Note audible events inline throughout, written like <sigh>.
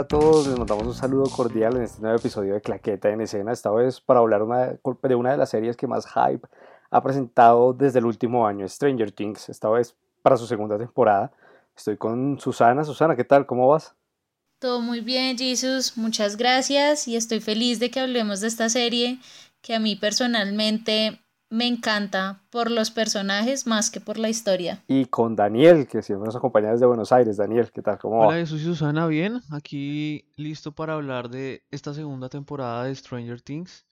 a todos? Les mandamos un saludo cordial en este nuevo episodio de Claqueta en Escena, esta vez para hablar de una de las series que más hype ha presentado desde el último año, Stranger Things, esta vez para su segunda temporada. Estoy con Susana. Susana, ¿qué tal? ¿Cómo vas? Todo muy bien, Jesus. Muchas gracias y estoy feliz de que hablemos de esta serie que a mí personalmente me encanta por los personajes más que por la historia. Y con Daniel, que siempre nos acompaña desde Buenos Aires. Daniel, ¿qué tal? ¿Cómo va? Hola, Jesús y Susana, bien. Aquí listo para hablar de esta segunda temporada de Stranger Things.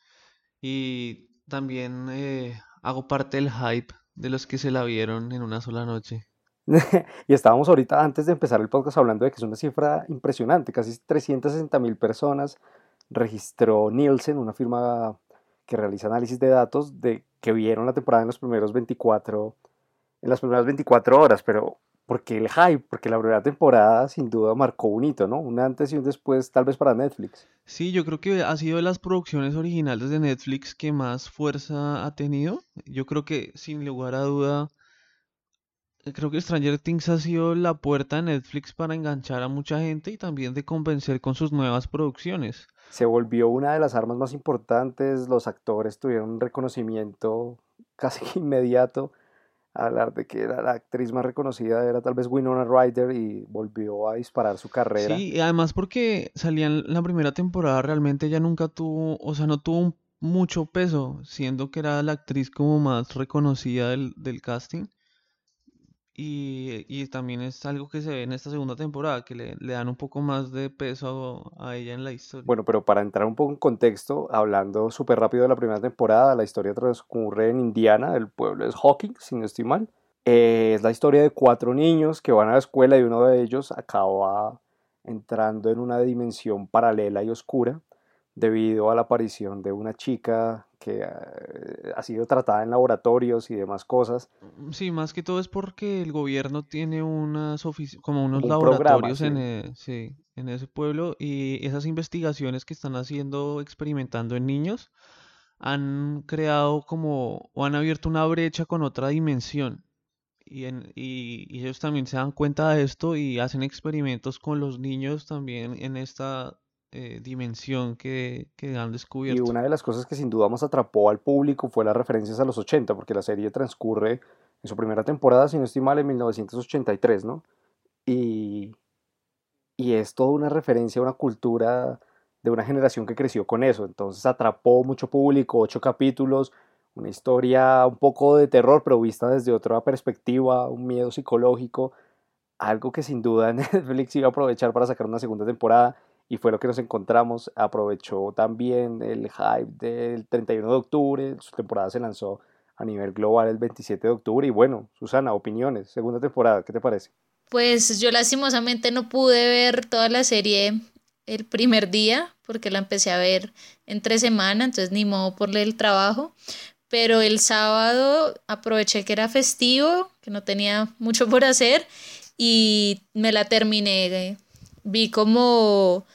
Y también eh, hago parte del hype de los que se la vieron en una sola noche. <laughs> y estábamos ahorita, antes de empezar el podcast, hablando de que es una cifra impresionante. Casi 360 mil personas registró Nielsen, una firma que realiza análisis de datos de que vieron la temporada en los primeros 24 en las primeras 24 horas, pero porque el hype, porque la primera temporada sin duda marcó un hito, ¿no? Un antes y un después tal vez para Netflix. Sí, yo creo que ha sido de las producciones originales de Netflix que más fuerza ha tenido. Yo creo que sin lugar a duda creo que Stranger Things ha sido la puerta de Netflix para enganchar a mucha gente y también de convencer con sus nuevas producciones se volvió una de las armas más importantes, los actores tuvieron un reconocimiento <laughs> casi inmediato, hablar de que era la actriz más reconocida era tal vez Winona Ryder y volvió a disparar su carrera. Sí, y además porque salía en la primera temporada realmente ella nunca tuvo, o sea, no tuvo mucho peso, siendo que era la actriz como más reconocida del, del casting. Y, también es algo que se ve en esta segunda temporada, que le, dan un poco más de peso a, ella en la historia. Bueno, pero para entrar un poco en contexto, hablando súper rápido de la primera temporada, la historia transcurre en Indiana, el pueblo es Hawking, si no estoy mal. Eh, es la historia de cuatro niños que van a la escuela y uno de ellos acaba entrando en una dimensión paralela y oscura debido a la aparición de una chica que eh, ha sido tratada en laboratorios y demás cosas. Mm, sí, más que todo es porque el gobierno tiene unas como unos laboratorios en, e, en ese pueblo y esas investigaciones que están haciendo, experimentando en niños, han creado como o han abierto una brecha con otra dimensión. Y, en, y, y ellos también se dan cuenta de esto y hacen experimentos con los niños también en esta eh, dimensión que, han descubierto. Y una de las cosas que sin duda más atrapó al público fue las referencias a los 80, porque la serie transcurre en su primera temporada, si no estoy mal, en 1983, ¿no? Y, y es toda una referencia a una cultura de una generación que creció con eso. Entonces atrapó mucho público, ocho capítulos, una historia un poco de terror, pero vista desde otra perspectiva, un miedo psicológico, algo que sin duda <laughs> Netflix iba a aprovechar para sacar una segunda temporada y fue lo que nos encontramos. Aprovechó también el hype del 31 de octubre, su temporada se lanzó a nivel global el 27 de octubre y bueno, Susana, opiniones, segunda temporada, ¿qué te parece? Pues yo lastimosamente no pude ver toda la serie el primer día porque la empecé a ver entre semana, entonces ni modo por el trabajo, pero el sábado aproveché que era festivo, que no tenía mucho por hacer y me la terminé. Vi como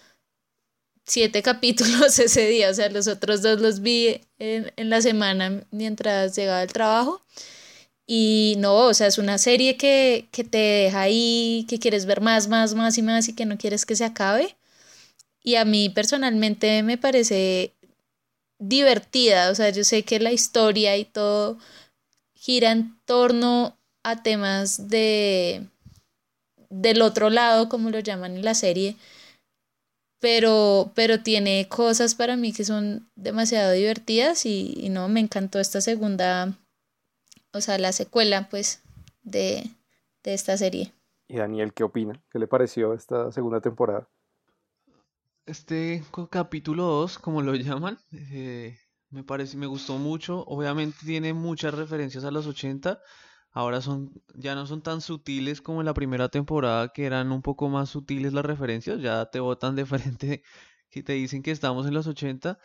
siete <laughs> capítulos ese día, o sea, los otros dos los vi en, en la semana mientras llegaba el trabajo. Y no, o sea, es una serie que, que te deja ahí, que quieres ver más, más, más y más y que no quieres que se acabe. Y a mí personalmente me parece divertida, o sea, yo sé que la historia y todo gira en torno a temas de del otro lado, como lo llaman en la serie, pero, pero tiene cosas para mí que son demasiado divertidas y, no, me encantó esta segunda, o sea, la secuela, pues, de, esta serie. ¿Y Daniel qué opina? ¿Qué le pareció esta segunda temporada? Este capítulo 2, como lo llaman, eh, me parece, me gustó mucho. Obviamente tiene muchas referencias a los 80, ahora son, ya no son tan sutiles como en la primera temporada, que eran un poco más sutiles las referencias, ya te botan de <laughs> frente que te dicen que estamos en los 80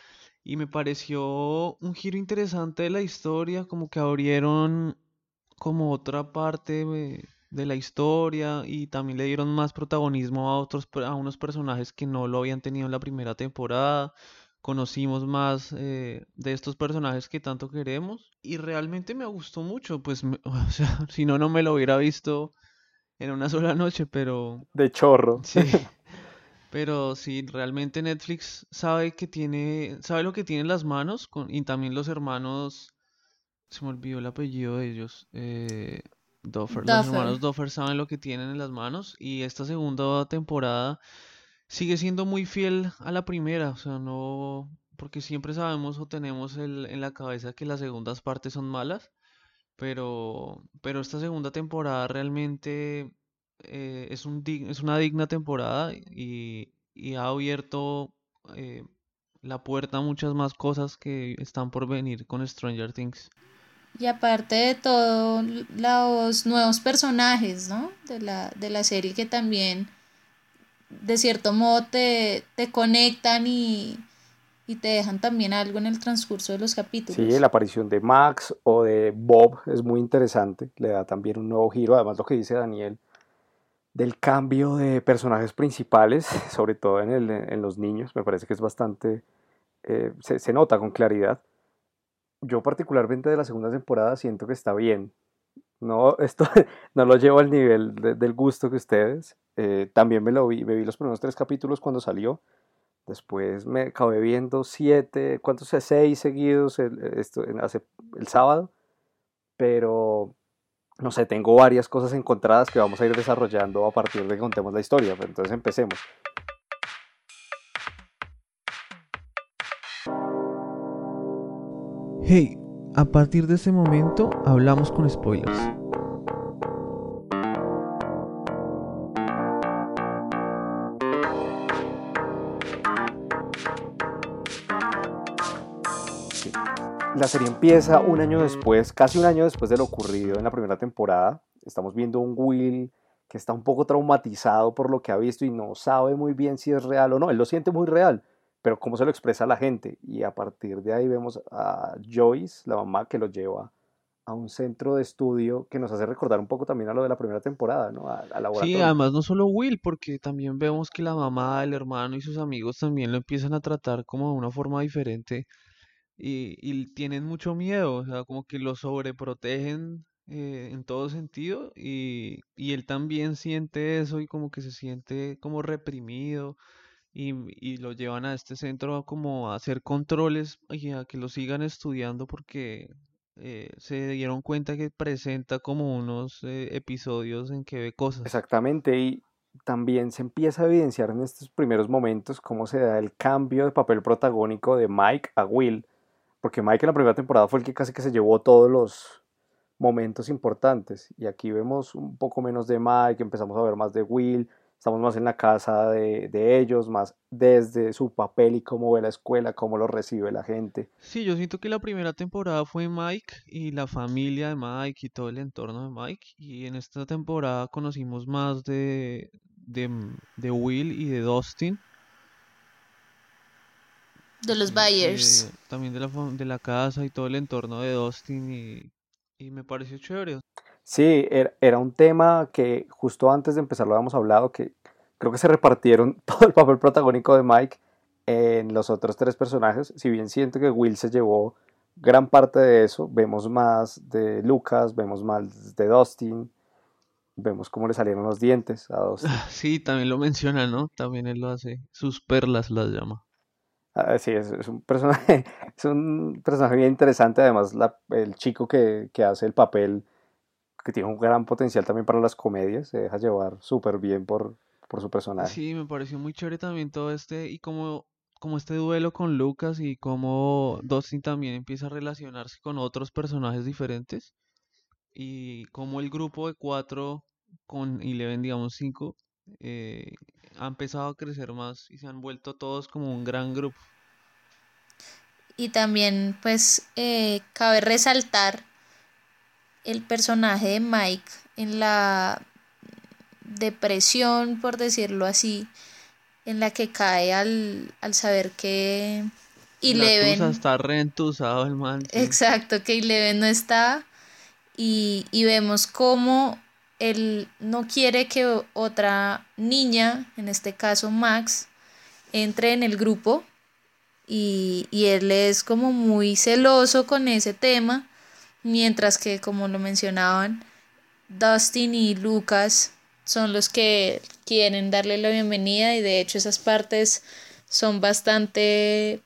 y me pareció un giro interesante de la historia, como que abrieron como otra parte de la historia y también le dieron más protagonismo a otros a unos personajes que no lo habían tenido en la primera temporada conocimos más eh, de estos personajes que tanto queremos y realmente me gustó mucho, pues, <laughs> o sea, si no, no me lo hubiera visto en una sola noche, pero... De chorro. Sí. <laughs> Pero sí, realmente Netflix sabe que tiene, sabe lo que tiene en las manos con, y también los hermanos, se me olvidó el apellido de ellos, eh, Duffer. Los hermanos Duffer saben lo que tienen en las manos y esta segunda temporada sigue siendo muy fiel a la primera, o sea, no, porque siempre sabemos o tenemos el, en la cabeza que las segundas partes son malas, pero, pero esta segunda temporada realmente eh, es, un, es una digna temporada y, ha abierto eh, la puerta a muchas más cosas que están por venir con Stranger Things. Y aparte de todo, los nuevos personajes, ¿no? De la, de la serie que también, de cierto modo, te, te conectan y, y te dejan también algo en el transcurso de los capítulos. Sí, la aparición de Max o de Bob es muy interesante, le da también un nuevo giro, además lo que dice Daniel del cambio de personajes principales, <laughs> sobre todo en, el, en los niños, me parece que es bastante, eh, se, nota con claridad. Yo particularmente de la segunda temporada siento que está bien. No, <laughs> esto no lo llevo al nivel del gusto que ustedes. Eh, también me lo vi, me los primeros tres capítulos cuando salió Después me acabé viendo siete, ¿cuántos? Seis seguidos el, esto, hace, el sábado. Pero, no sé, tengo varias cosas encontradas que vamos a ir desarrollando a partir de que contemos la historia. Pero entonces empecemos. Hey, a partir de ese momento hablamos con spoilers. La serie empieza un año después, casi un año después de lo ocurrido en la primera temporada. Estamos viendo un Will que está un poco traumatizado por lo que ha visto y no sabe muy bien si es real o no. Él lo siente muy real, pero cómo se lo expresa la gente. Y a partir de ahí vemos a Joyce, la mamá, que lo lleva a un centro de estudio que nos hace recordar un poco también a lo de la primera temporada, ¿no? A, sí, además no solo Will, porque también vemos que la mamá, el hermano y sus amigos también lo empiezan a tratar como de una forma diferente y, tienen mucho miedo, o sea, como que lo sobreprotegen eh, en todo sentido y, y, él también siente eso y como que se siente como reprimido y, y, lo llevan a este centro como a hacer controles y a que lo sigan estudiando porque eh, se dieron cuenta que presenta como unos eh, episodios en que ve cosas. Exactamente, y también se empieza a evidenciar en estos primeros momentos cómo se da el cambio de papel protagónico de Mike a Will porque Mike en la primera temporada fue el que casi que se llevó todos los momentos importantes. Y aquí vemos un poco menos de Mike, empezamos a ver más de Will, estamos más en la casa de, ellos, más desde su papel y cómo ve la escuela, cómo lo recibe la gente. Sí, yo siento que la primera temporada fue Mike y la familia de Mike y todo el entorno de Mike. Y en esta temporada conocimos más de, de, de Will y de Dustin de los Bayers. también de la, de la casa y todo el entorno de Dustin y, y me pareció chévere. Sí, er, era, un tema que justo antes de empezar lo habíamos hablado, que creo que se repartieron <laughs> todo el papel protagónico de Mike en los otros tres personajes. Si bien siento que Will se llevó gran parte de eso, vemos más de Lucas, vemos más de Dustin, vemos cómo le salieron los dientes a <laughs> Dustin. Sí, también lo menciona, ¿no? También él lo hace. Sus perlas las llama. Ah, sí, es, un personaje, <laughs> es un personaje bien interesante. Además, el chico que, hace el papel, que tiene un gran potencial también para las comedias, se deja llevar súper bien por, por su personaje. Sí, me pareció muy chévere también todo este, y como, como este duelo con Lucas y como Dustin también empieza a relacionarse con otros personajes diferentes. Y como el grupo de cuatro con Eleven, digamos cinco, eh, ha empezado a crecer más y se han vuelto todos como un gran grupo. Y también pues eh, cabe resaltar el personaje de Mike en la depresión, por decirlo así, en la que cae al, saber que Eleven... está reentusado el man. Exacto, que Eleven no está y, y vemos cómo él no quiere que otra niña, en este caso Max, entre en el grupo y, él es como muy celoso con ese tema, mientras que como lo mencionaban, Dustin y Lucas son los que quieren darle la bienvenida y de hecho esas partes son bastante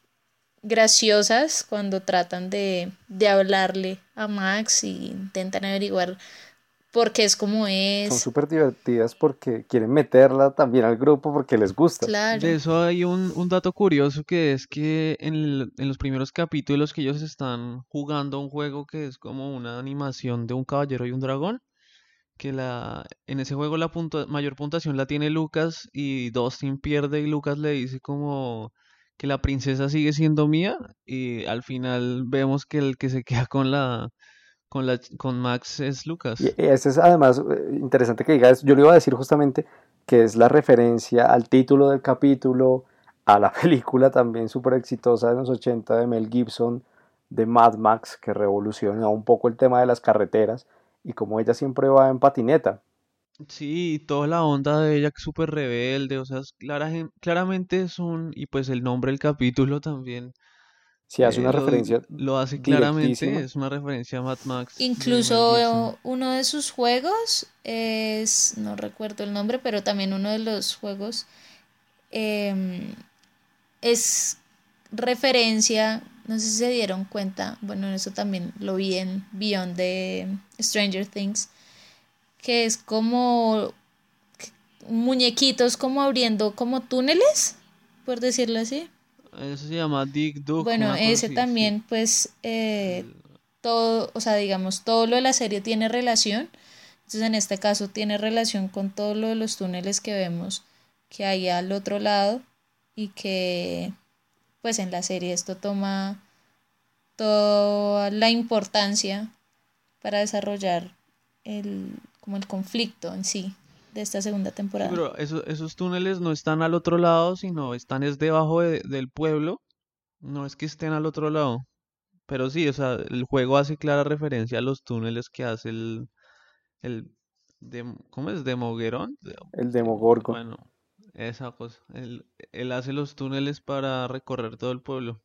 graciosas cuando tratan de, de hablarle a Max y intentan averiguar por qué es como es. Son súper divertidas porque quieren meterla también al grupo porque les gusta. Claro. De eso hay un, un dato curioso que es que en, el- en los primeros capítulos que ellos están jugando un juego que es como una animación de un caballero y un dragón, que la, en ese juego la puntua- mayor puntuación la tiene Lucas y Dustin pierde y Lucas le dice como que la princesa sigue siendo mía y al final vemos que el que se queda con la con la con Max es Lucas. Y este es además eh, interesante que digas, yo le iba a decir justamente que es la referencia al título del capítulo, a la <laughs> película también súper exitosa de los 80 de Mel Gibson, de Mad Max, que revoluciona un poco el tema de las carreteras y como ella siempre va en patineta. Sí, y toda la onda de ella que es súper rebelde, o sea, es clara, claramente es un, y pues el nombre del capítulo también Si hace eh, una lo, referencia lo hace claramente, es una referencia a Mad Max. Incluso uno de sus juegos es, no recuerdo el nombre, pero también uno de los juegos em, es referencia, no sé si se dieron cuenta, bueno, eso también lo vi en Beyond de Stranger Things, que es como muñequitos como abriendo como túneles, por decirlo así. Eso se llama Dick Duck, Bueno, cosa ese sí. también, pues, eh, todo, o sea, digamos, todo lo de la serie tiene relación. Entonces, en este caso, tiene relación con todo lo de los túneles que vemos que hay al otro lado y que, pues, en la serie esto toma toda la importancia para desarrollar el, como el conflicto en sí de esta segunda Sí, temporada. pero eso- esos túneles no están al otro lado, sino están es debajo de- del pueblo, no es que estén al otro lado. Pero sí, o sea, el juego hace clara referencia a los túneles que hace el, el ¿cómo es? ¿Demoguerón? De- el Demo- Demogorgon. bueno, esa cosa. Él, él hace los túneles para recorrer todo el pueblo.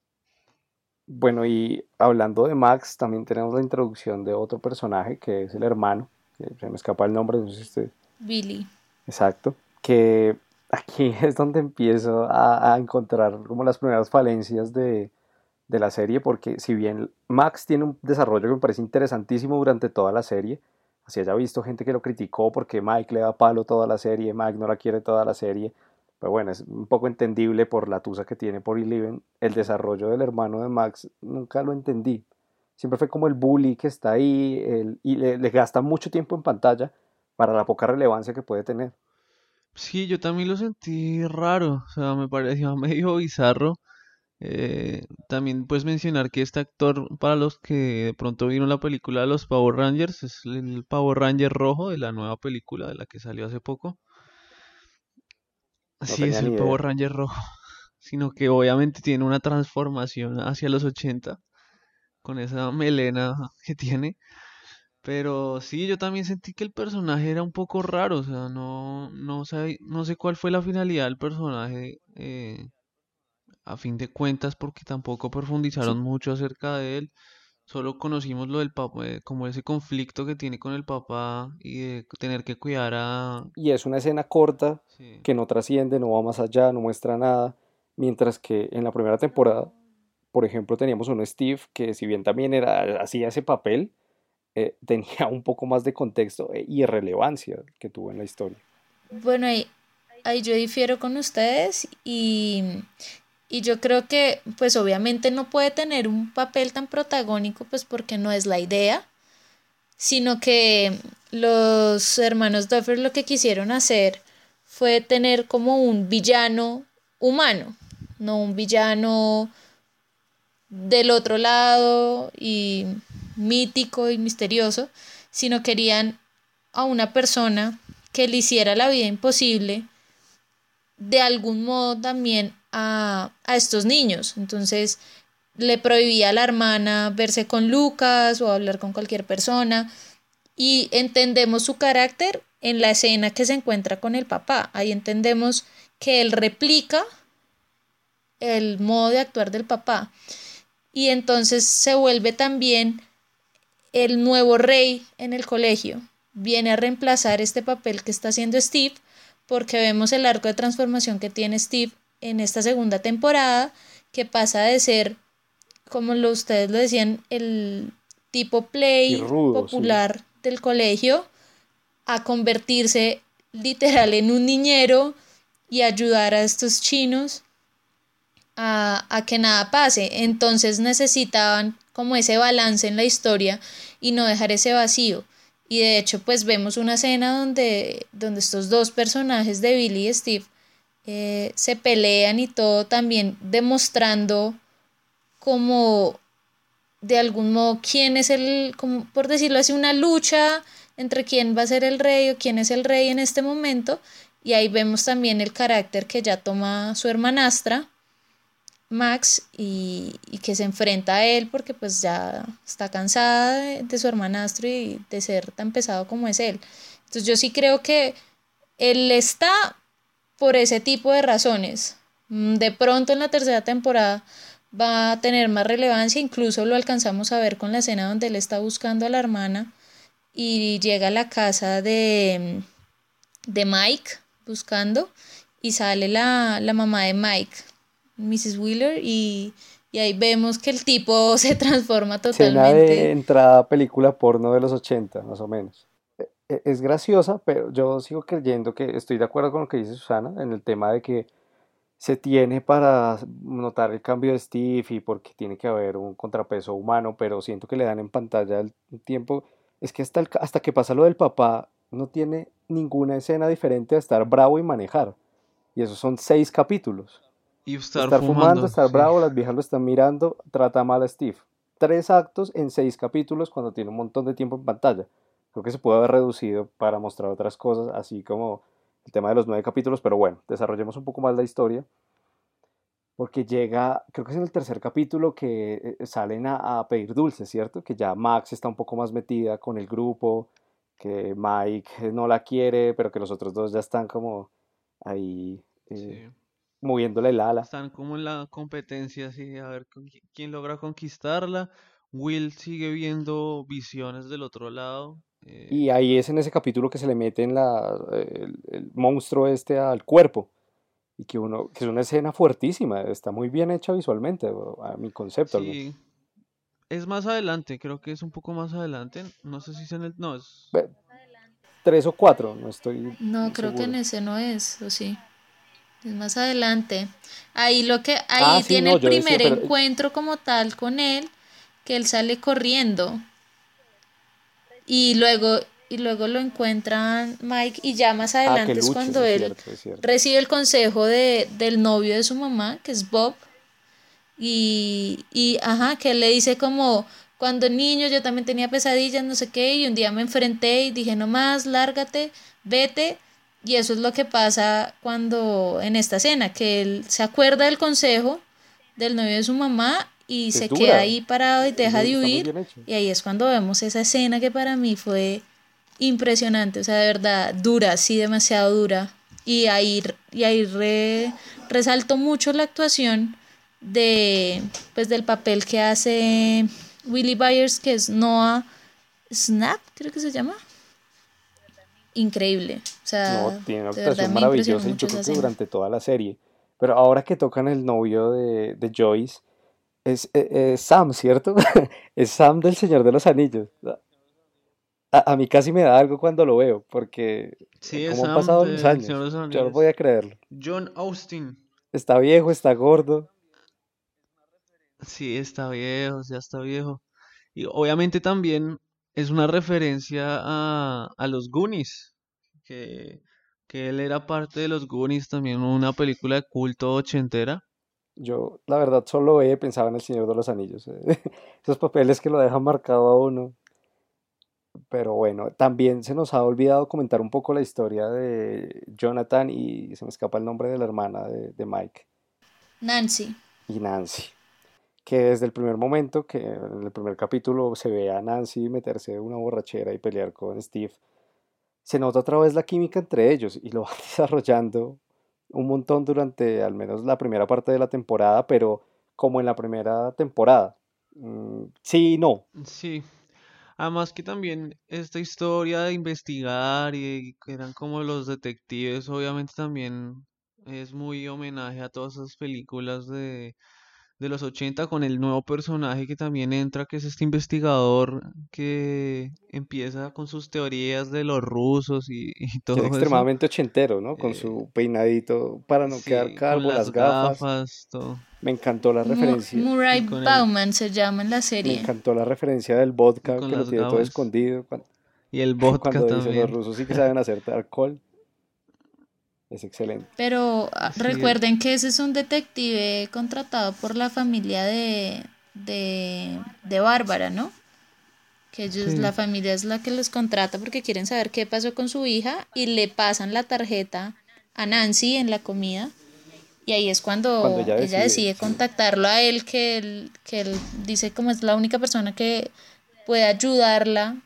Bueno, y hablando de Max, también tenemos la introducción de otro personaje que es el hermano, que se me escapa el nombre, no sé si usted Billy. Exacto, que aquí <laughs> es donde empiezo a, a encontrar como las primeras falencias de, de la serie, porque si bien Max tiene un desarrollo que me parece interesantísimo durante toda la serie, así haya visto gente que lo criticó porque Mike le da palo toda la serie, Mike no la quiere toda la serie, pero bueno, es un poco entendible por la tusa que tiene por Eleven, el desarrollo del hermano de Max nunca lo entendí, siempre fue como el bully que está ahí el- y le, le gasta mucho tiempo en pantalla para la poca relevancia que puede tener. Sí, yo también lo sentí raro, o sea, me pareció <laughs> medio bizarro. Eh, también puedes mencionar que este actor, para los que de pronto vieron la película de los Power Rangers, es el Power Ranger rojo de la nueva película de la que salió hace poco. No Sí, es el idea. Power Ranger rojo, <laughs> sino que obviamente tiene una transformación hacia los 80 con esa melena que tiene. Pero sí, yo también sentí que el personaje era un poco raro, o sea, no, no sé, no sé cuál fue la finalidad del personaje eh, a fin de cuentas, porque tampoco profundizaron Sí, mucho acerca de él. Solo conocimos lo del papá, eh, como ese conflicto que tiene con el papá y de tener que cuidar a... y es una escena corta Sí, que no trasciende, no va más allá, no muestra nada, mientras que en la primera temporada, por ejemplo, teníamos un Steve que si bien también era, hacía ese papel, eh, <laughs> tenía un poco más de contexto eh, y relevancia que tuvo en la historia. Bueno, ahí, yo difiero con ustedes y, y yo creo que pues obviamente no puede tener un papel tan protagónico pues porque no es la idea, sino que los hermanos Duffer lo que quisieron hacer fue tener como un villano humano, no un villano del otro lado y mítico y misterioso, sino querían a una persona que le hiciera la vida imposible de algún modo también a, a estos niños. Entonces le prohibía a la hermana verse con Lucas o hablar con cualquier persona y entendemos su carácter en la escena que se encuentra con el papá. Ahí entendemos que él replica el modo de actuar del papá y entonces se vuelve también el nuevo rey en el colegio. viene a reemplazar este papel que está haciendo Steve, porque vemos el arco de transformación que tiene Steve en esta segunda temporada, que pasa de ser, como lo, ustedes lo decían, el tipo play popular del colegio, a convertirse literal en un niñero y ayudar a estos chinos a, a, que nada pase. Entonces necesitaban como ese balance en la historia y no dejar ese vacío. Y de hecho, pues vemos una escena donde, donde estos dos personajes de Billy y Steve eh, se pelean y todo también demostrando como de algún modo quién es el, como por decirlo así, una lucha entre quién va a ser el rey o quién es el rey en este momento. Y ahí vemos también el carácter que ya toma su hermanastra, Max, y, que se enfrenta a él porque pues ya está cansada de, su hermanastro y de ser tan pesado como es él. Entonces yo sí creo que él está por ese tipo de razones. Mm, de pronto en la tercera temporada va a tener más relevancia, incluso lo alcanzamos a ver con la escena donde él está buscando a la hermana y llega a la casa de, de Mike buscando y sale la, la mamá de Mike, Mrs. Wheeler, y, y, ahí vemos que el tipo <laughs> se transforma totalmente. de entrada película porno de los 80, más o menos. E, e, es graciosa, pero yo sigo creyendo que estoy de acuerdo con lo que dice Susana en el tema de que se tiene para notar el cambio de Steve y porque tiene que haber un contrapeso humano, pero siento que le dan en pantalla el tiempo es que hasta, hasta que pasa lo del papá, no tiene ninguna escena diferente a estar bravo y manejar. Y esos son seis capítulos. Y estar, fumando, estar bravo, las viejas lo están mirando, trata mal a Steve. Tres actos en seis capítulos cuando tiene un montón de tiempo en pantalla. Creo que se puede haber reducido para mostrar otras cosas, así como el tema de los nueve capítulos, pero bueno, desarrollemos un poco más la historia porque llega, creo que es en el tercer capítulo que eh, salen a, pedir dulces, ¿cierto? Que ya Max está un poco más metida con el grupo, que Mike no la quiere, pero que los otros dos ya están como ahí eh, moviéndole el ala. Están como en la competencia, así, a ver quién logra conquistarla. Will sigue viendo visiones del otro lado. Eh. Y ahí es en ese capítulo que se le mete en la, el monstruo este al cuerpo y que uno que es una escena fuertísima, está muy bien hecha visualmente, a mi concepto. Sí. Es más adelante, creo que es un poco más adelante, no sé si es en el no es tres o cuatro, no estoy No, creo que en ese no es, o sí. Más adelante. Ahí lo que ahí ah, tiene el primer encuentro como tal con él, que él sale corriendo. Y luego y luego lo encuentran Mike y ya más ah, adelante es cuando él recibe el consejo de, del novio de su mamá, que es Bob, y, y ajá, que él le dice como, cuando niño yo también tenía pesadillas, no sé qué, y un día me enfrenté y dije, no más, lárgate, vete, y eso es lo que pasa cuando en esta escena, que él se acuerda del consejo del novio de su mamá y se queda ahí parado y deja de huir, y ahí es cuando vemos esa escena que para mí fue impresionante, o sea, de verdad, dura, sí, demasiado dura. Y ahí, y ahí resalto mucho la actuación de, pues, del papel que hace Willie Byers, que es Noah Snap, creo que se llama. Increíble. O sea, no, tiene una actuación maravillosa y yo creo que durante toda la serie. Pero ahora que tocan el novio de, de Joyce, es, es Sam, ¿cierto? <laughs> es Sam del Señor de los Anillos a, mí casi me da algo cuando lo veo, porque como han pasado los años, yo no podía creerlo. John Austin. Está viejo, está gordo. Sí, está viejo, ya está viejo. Y obviamente también es una referencia a, a los Goonies, que, que él era parte de los Goonies, también una película de culto ochentera. Yo, la verdad, solo he pensado en El Señor de los Anillos. <laughs> Esos papeles que lo dejan marcado a uno. Pero bueno, también se nos ha olvidado comentar un poco la historia de Jonathan y se me escapa el nombre de la hermana de, Mike. Nancy. Y Nancy. Que desde el primer momento, que en el primer capítulo se ve a Nancy meterse una borrachera y pelear con Steve, se nota otra vez la química entre ellos y lo <laughs> van desarrollando un montón durante al menos la primera parte de la temporada, pero como en la primera temporada. Mm, sí y no. Sí, Además que también esta historia de investigar y que eran como los detectives, obviamente también es muy homenaje a todas esas películas de, de los 80 con el nuevo personaje que también entra, que es este investigador que empieza con sus teorías de los rusos y, <laughs> y Que es todo eso. extremadamente ochentero, ¿no? Con Eh, su peinadito para no quedar sí, calvo, las las gafas. gafas, todo. Me encantó la referencia, Murray el, Bauman se llama en la me serie. encantó la referencia del vodka con que lo tiene todo escondido cuando, Y el vodka cuando dice los rusos sí que saben hacer alcohol. Es excelente. Pero ah, Sí, recuerden que ese es un detective contratado por la familia de, de, de Bárbara, ¿no? Que ellos, la familia es la que los contrata porque quieren saber qué pasó con su hija y le pasan la tarjeta a Nancy en la comida y ahí es Cuando cuando ella ella decide, sí. contactarlo a él, que él, que él dice como es la única persona que puede ayudarla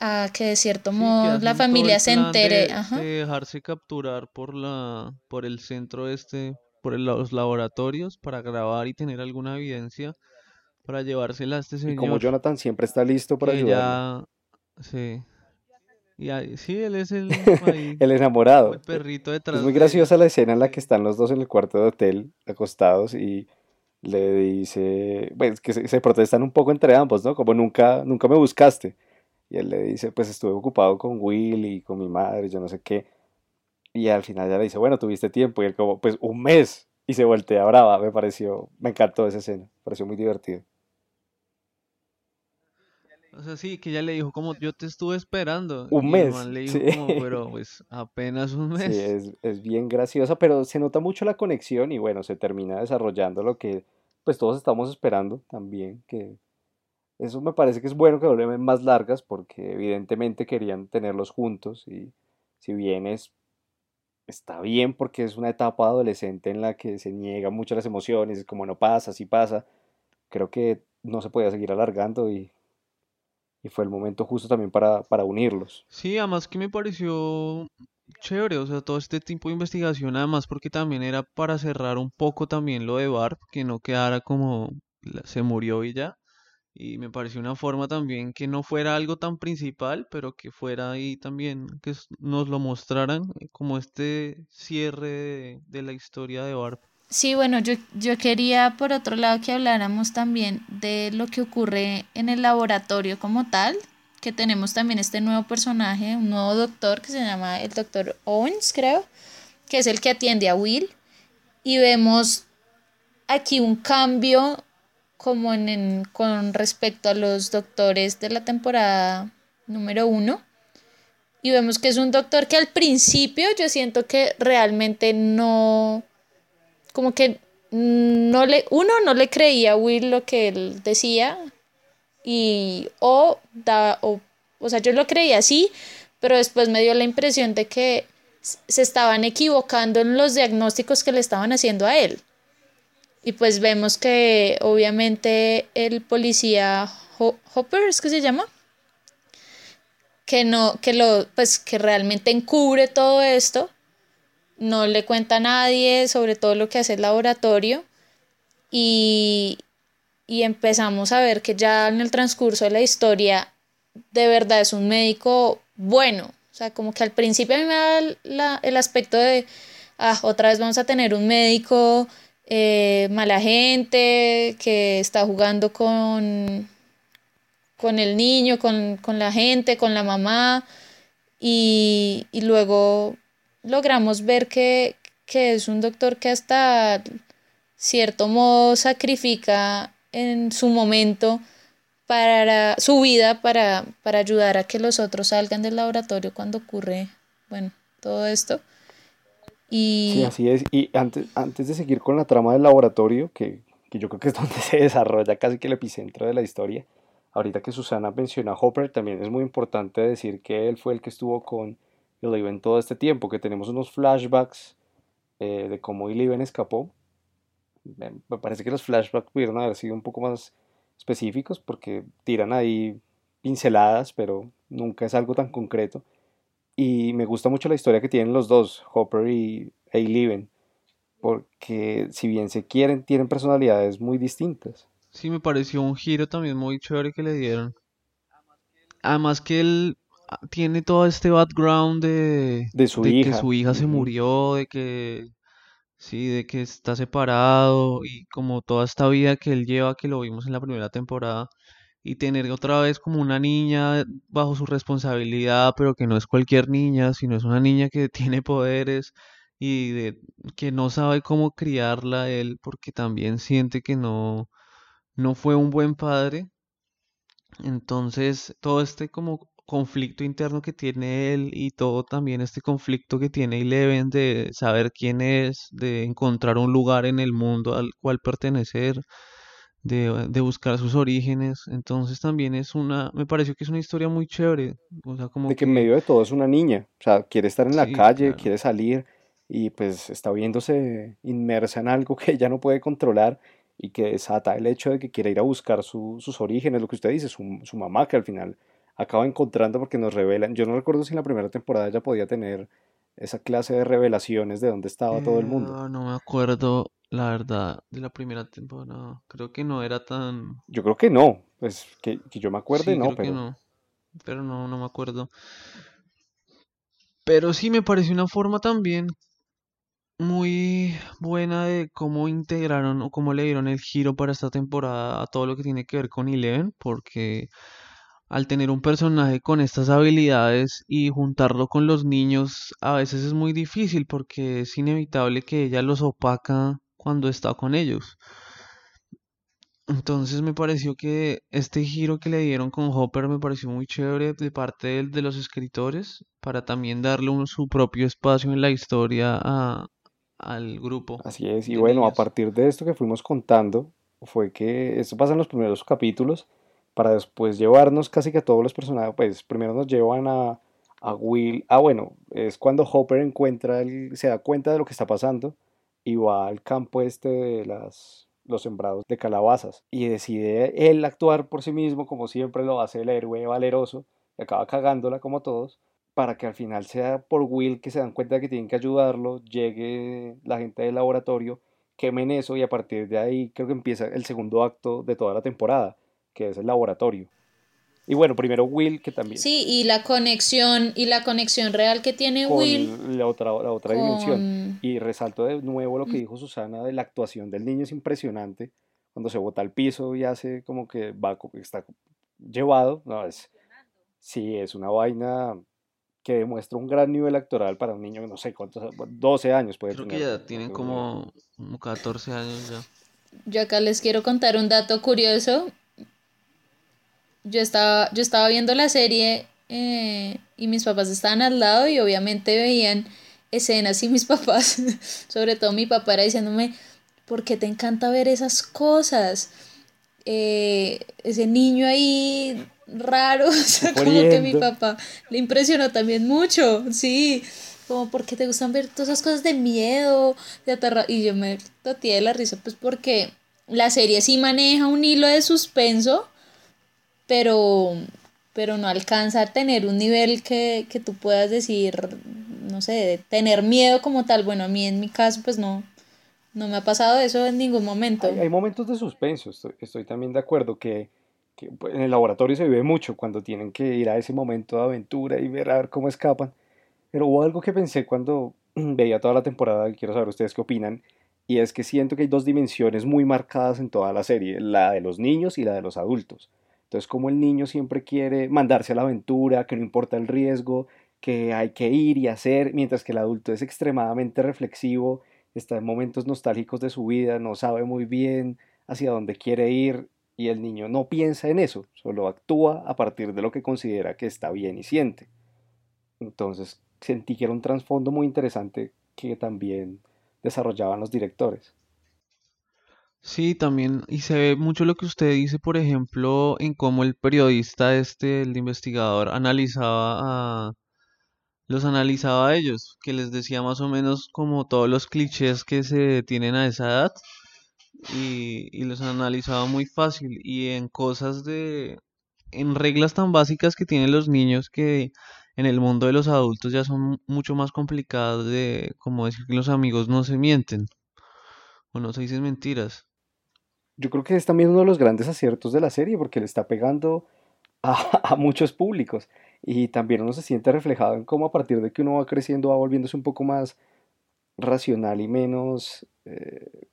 a que de cierto Sí, modo la hacen todo familia se entere, de, ajá. de dejarse capturar por la, por el centro este, por el- los laboratorios para grabar y tener alguna evidencia para llevársela a este Y como señor Jonathan siempre está listo para ya, sí, y ahí- sí, él es el <laughs> ahí, El como el enamorado. perrito Es detrás muy de graciosa la ellos. escena en la que Sí, están los dos en el cuarto de hotel acostados y le dice, pues que se, se protestan un poco entre ambos, ¿no? Como nunca, nunca me buscaste. Y él le dice, pues estuve ocupado con Will y con mi madre, yo no sé qué. Y al final ya le dice, bueno, tuviste tiempo. Y él como, pues un mes. Y se voltea brava. Me pareció, me encantó esa escena. Me pareció muy divertido. O sea, sí, que ella le dijo como yo te estuve esperando Un y mes, le sí. dijo como, pero <laughs> pues apenas un Sí, mes. es, es bien graciosa, pero se nota mucho la conexión y bueno, se termina desarrollando lo que pues todos estamos esperando también, que eso me parece que es bueno que vuelven más largas porque evidentemente querían tenerlos juntos y si bien es, está bien porque es una etapa adolescente en la que se niegan mucho las emociones, es como no pasa, sí pasa, creo que no se podía seguir alargando y, y fue el momento justo también para, para unirlos. Sí, además que me pareció chévere, o sea, todo este tipo de investigación, además porque también era para cerrar un poco también lo de Barb, que no quedara como se murió y ya. Y me pareció una forma también que no fuera algo tan principal, pero que fuera ahí también, que nos lo mostraran eh, como este cierre de, de la historia de Barb. Sí, bueno, yo, yo quería por otro lado que habláramos también de lo que ocurre en el laboratorio como tal, que tenemos también este nuevo personaje, un nuevo doctor que se llama el doctor Owens, creo, que es el que atiende a Will, y vemos aquí un cambio como en, en- con respecto a los doctores de la temporada número uno. Y vemos que es un doctor que al principio yo siento que realmente no, como que no le, uno no le creía a Will lo que él decía y o da, o, o sea, yo lo creía así, pero después me dio la impresión de que se estaban equivocando en los diagnósticos que le estaban haciendo a él. Y pues vemos que obviamente el policía Ho- Hopper, ¿es que se llama? Que no, que lo, pues que realmente encubre todo esto no le cuenta a nadie sobre todo lo que hace el laboratorio y, y empezamos a ver que ya en el transcurso de la historia de verdad es un médico bueno. O sea, como que al principio a mí me da la- el aspecto de, ah, otra vez vamos a tener un médico eh, mala gente que está jugando con, con el niño, con, con la gente, con la mamá y, y luego logramos ver que, que es un doctor que hasta cierto modo sacrifica en su momento para su vida para, para ayudar a que los otros salgan del laboratorio cuando ocurre, bueno, todo esto. Sí, Y así es. Y antes, antes de seguir con la trama del laboratorio, que, que yo creo que es <laughs> donde se desarrolla casi que el epicentro de la historia, ahorita que Susana menciona a Hopper, también es muy importante decir que él fue el que estuvo con Eleven todo este tiempo, que tenemos unos flashbacks eh, de cómo Eleven escapó. Me parece que los flashbacks pudieron haber sido un poco más específicos porque tiran ahí pinceladas, pero nunca es algo tan concreto. Y me gusta mucho la historia que tienen los dos, Hopper y Eleven, porque si bien se quieren, tienen personalidades muy distintas. Sí, me pareció un giro también muy chévere que le dieron. además que él ah, tiene todo este background de, De su de que su hija se murió, de que sí, de que está separado y como toda esta vida que él lleva, que lo vimos en la primera temporada, y tener otra vez como una niña bajo su responsabilidad, pero que no es cualquier niña, sino es una niña que <laughs> tiene poderes y de, que no sabe cómo criarla él, porque también siente que no, no fue un buen padre. Entonces, todo este como conflicto interno que tiene él y todo también este conflicto que tiene Eleven de saber quién es, de encontrar un lugar en el mundo al cual pertenecer, de, de buscar sus orígenes. Entonces también es una, me pareció que es una historia muy chévere. O sea, como De que en medio de todo es una niña. O sea, quiere estar en la sí, calle, claro. quiere salir y pues está viéndose inmersa en algo que ella no puede controlar y que desata el hecho de que quiere ir a buscar su- sus orígenes, lo que usted dice, su, su mamá que al final acaba encontrando porque nos revelan. Yo no recuerdo si en la primera temporada ella podía tener esa clase de revelaciones de dónde estaba todo el Eh, mundo. ah, no me acuerdo, la verdad, de la primera temporada. Creo que no era tan... Yo creo que no, pues que, que yo me acuerde, Sí, no, creo que pero no, pero no, no me acuerdo. Pero sí me pareció una forma también muy buena de cómo integraron o cómo le dieron el giro para esta temporada a todo lo que tiene que ver con Eleven, porque al tener un personaje con estas habilidades y juntarlo con los niños, a veces es muy difícil porque es inevitable que ella los opaca cuando está con ellos. Entonces me pareció que este giro que le dieron con Hopper me pareció muy chévere de parte de, los escritores para también darle un- su propio espacio en la historia a, al grupo así es. Y bueno, a partir de esto que fuimos contando, fue que esto pasa en los primeros capítulos para después llevarnos casi que a todos los personajes, pues primero nos llevan a, a Will, ah bueno, es cuando Hopper encuentra, se da cuenta de lo que está pasando y va al campo este de las, los sembrados de calabazas y decide él actuar por sí mismo como siempre lo hace el héroe valeroso y acaba cagándola como todos para que al final sea por Will que se dan cuenta de que tienen que ayudarlo, llegue la gente del laboratorio, quemen eso y a partir de ahí creo que empieza el segundo acto de toda la temporada, que es el laboratorio. Y bueno, primero Will, que también, Sí, y la conexión, y la conexión real que tiene Will la otra, la otra dimensión. Y resalto de nuevo lo que dijo Susana de la actuación del niño, es impresionante. Cuando se bota al piso y hace como que va, está llevado, no, es, sí, es una vaina que demuestra un gran nivel actoral para un niño, no sé cuántos, 12 años puede Creo que tener, ya no tienen como, como 14 años ya. Yo acá les quiero contar un dato curioso. Yo estaba, yo estaba viendo la serie eh, y mis papás estaban al lado y obviamente veían escenas y mis <laughs> papás, sobre todo mi papá era diciéndome, ¿por qué te encanta ver esas cosas? Eh, ese niño ahí raro, <laughs> o sea, como que mi papá le impresionó también mucho, sí, como porque te gustan ver todas esas cosas de miedo, de aterra y yo me toteé de la risa, pues porque la serie sí maneja un hilo de suspenso, pero, pero no alcanza a tener un nivel que, que tú puedas decir, no sé, tener miedo como tal. Bueno, a mí en mi caso, pues no, no me ha pasado eso en ningún momento. Hay, momentos de suspenso, estoy, estoy también de acuerdo que, que, pues, en el laboratorio se vive mucho cuando tienen que ir a ese momento de aventura y ver a ver cómo escapan. Pero hubo algo que pensé cuando <clears throat> veía toda la temporada, quiero saber ustedes qué opinan, y es que siento que hay dos dimensiones muy marcadas en toda la serie, la de los niños y la de los adultos. Entonces, como el niño siempre quiere mandarse a la aventura, que no importa el riesgo, que hay que ir y hacer, mientras que el adulto es extremadamente reflexivo, está en momentos nostálgicos de su vida, no sabe muy bien hacia dónde quiere ir, y el niño no piensa en eso, solo actúa a partir de lo que considera que está bien y siente. Entonces sentí que era un trasfondo muy interesante que también desarrollaban los directores. Sí, también, y se ve mucho lo que usted dice, por ejemplo, en cómo el periodista este, el investigador, analizaba a, los analizaba a ellos, que les decía más o menos como todos los clichés que se tienen a esa edad, y, y los analizaba muy fácil, y en cosas de, en reglas tan básicas que tienen los niños que en el mundo de los adultos ya son mucho más complicadas de, como decir que los amigos no se mienten, o no se dicen mentiras. Yo creo que es también uno de los grandes aciertos de la serie porque le está pegando <laughs> a, muchos públicos. Y también uno se siente reflejado en cómo a partir de que uno va creciendo va volviéndose un poco más racional y menos, eh,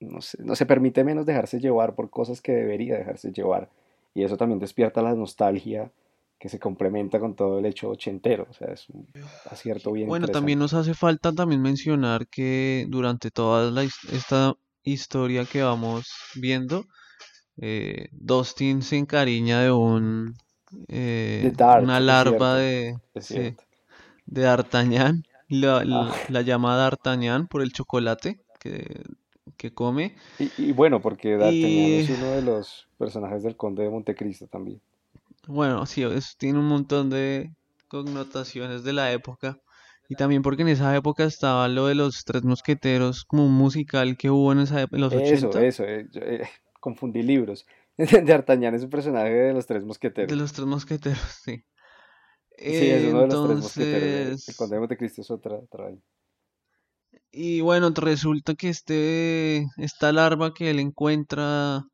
no, no se permite menos dejarse llevar por cosas que debería dejarse llevar. Y eso también despierta la nostalgia que se complementa con todo el hecho ochentero. O sea, es un acierto bien. Bueno, también nos hace falta también mencionar que durante toda la, esta historia que vamos viendo, eh, Dustin se encariña de un eh, una larva de, de D'Artagnan, la, ah. la, llama D'Artagnan por el chocolate que, que come. Y, bueno, porque D'Artagnan es uno de los personajes del Conde de Montecristo también. Bueno, sí, tiene un montón de connotaciones de la época. Y también porque en esa época estaba lo de los Tres Mosqueteros, como un musical que hubo en, esa, en los eso, 80. Eso, eh, eh, <laughs> confundí libros. <laughs> De Artañán es un personaje de los Tres Mosqueteros. De los Tres Mosqueteros, sí. Sí, es uno de los Tres Mosqueteros. El Conde de Montecristo es otra, otra Y bueno, resulta que este, esta larva que él encuentra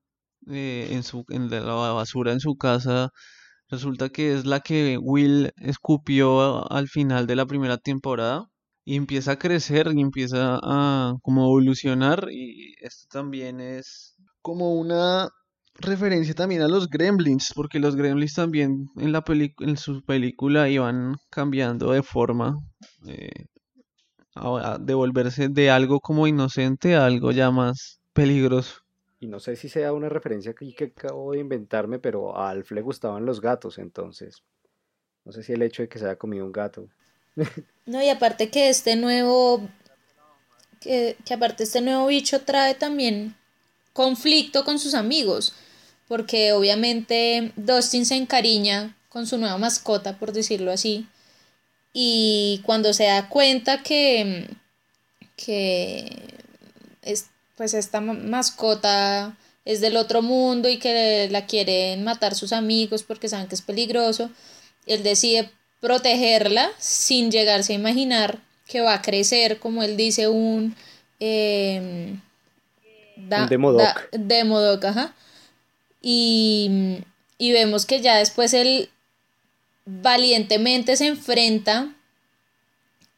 eh, en, su, en la basura en su casa Resulta que es la que Will escupió al final de la primera temporada y empieza a crecer y empieza a como evolucionar y esto también es como una referencia también a los Gremlins porque los Gremlins también en la en su película iban cambiando de forma eh, devolverse de algo como inocente a algo ya más peligroso y no sé si sea una referencia aquí que acabo de inventarme, pero a Alf le gustaban los gatos, entonces no sé si el hecho de que se haya comido un gato. <laughs> No, y aparte que este nuevo, que, que aparte este nuevo bicho trae también conflicto con sus amigos, porque obviamente Dustin se encariña con su nueva mascota, por decirlo así, y cuando se da cuenta que, que es, pues esta mascota es del otro mundo y que la quieren matar sus amigos porque saben que es peligroso, él decide protegerla sin llegarse a imaginar que va a crecer, como él dice, un... Eh, Demodoc. ajá. Y, y vemos que ya después él valientemente se enfrenta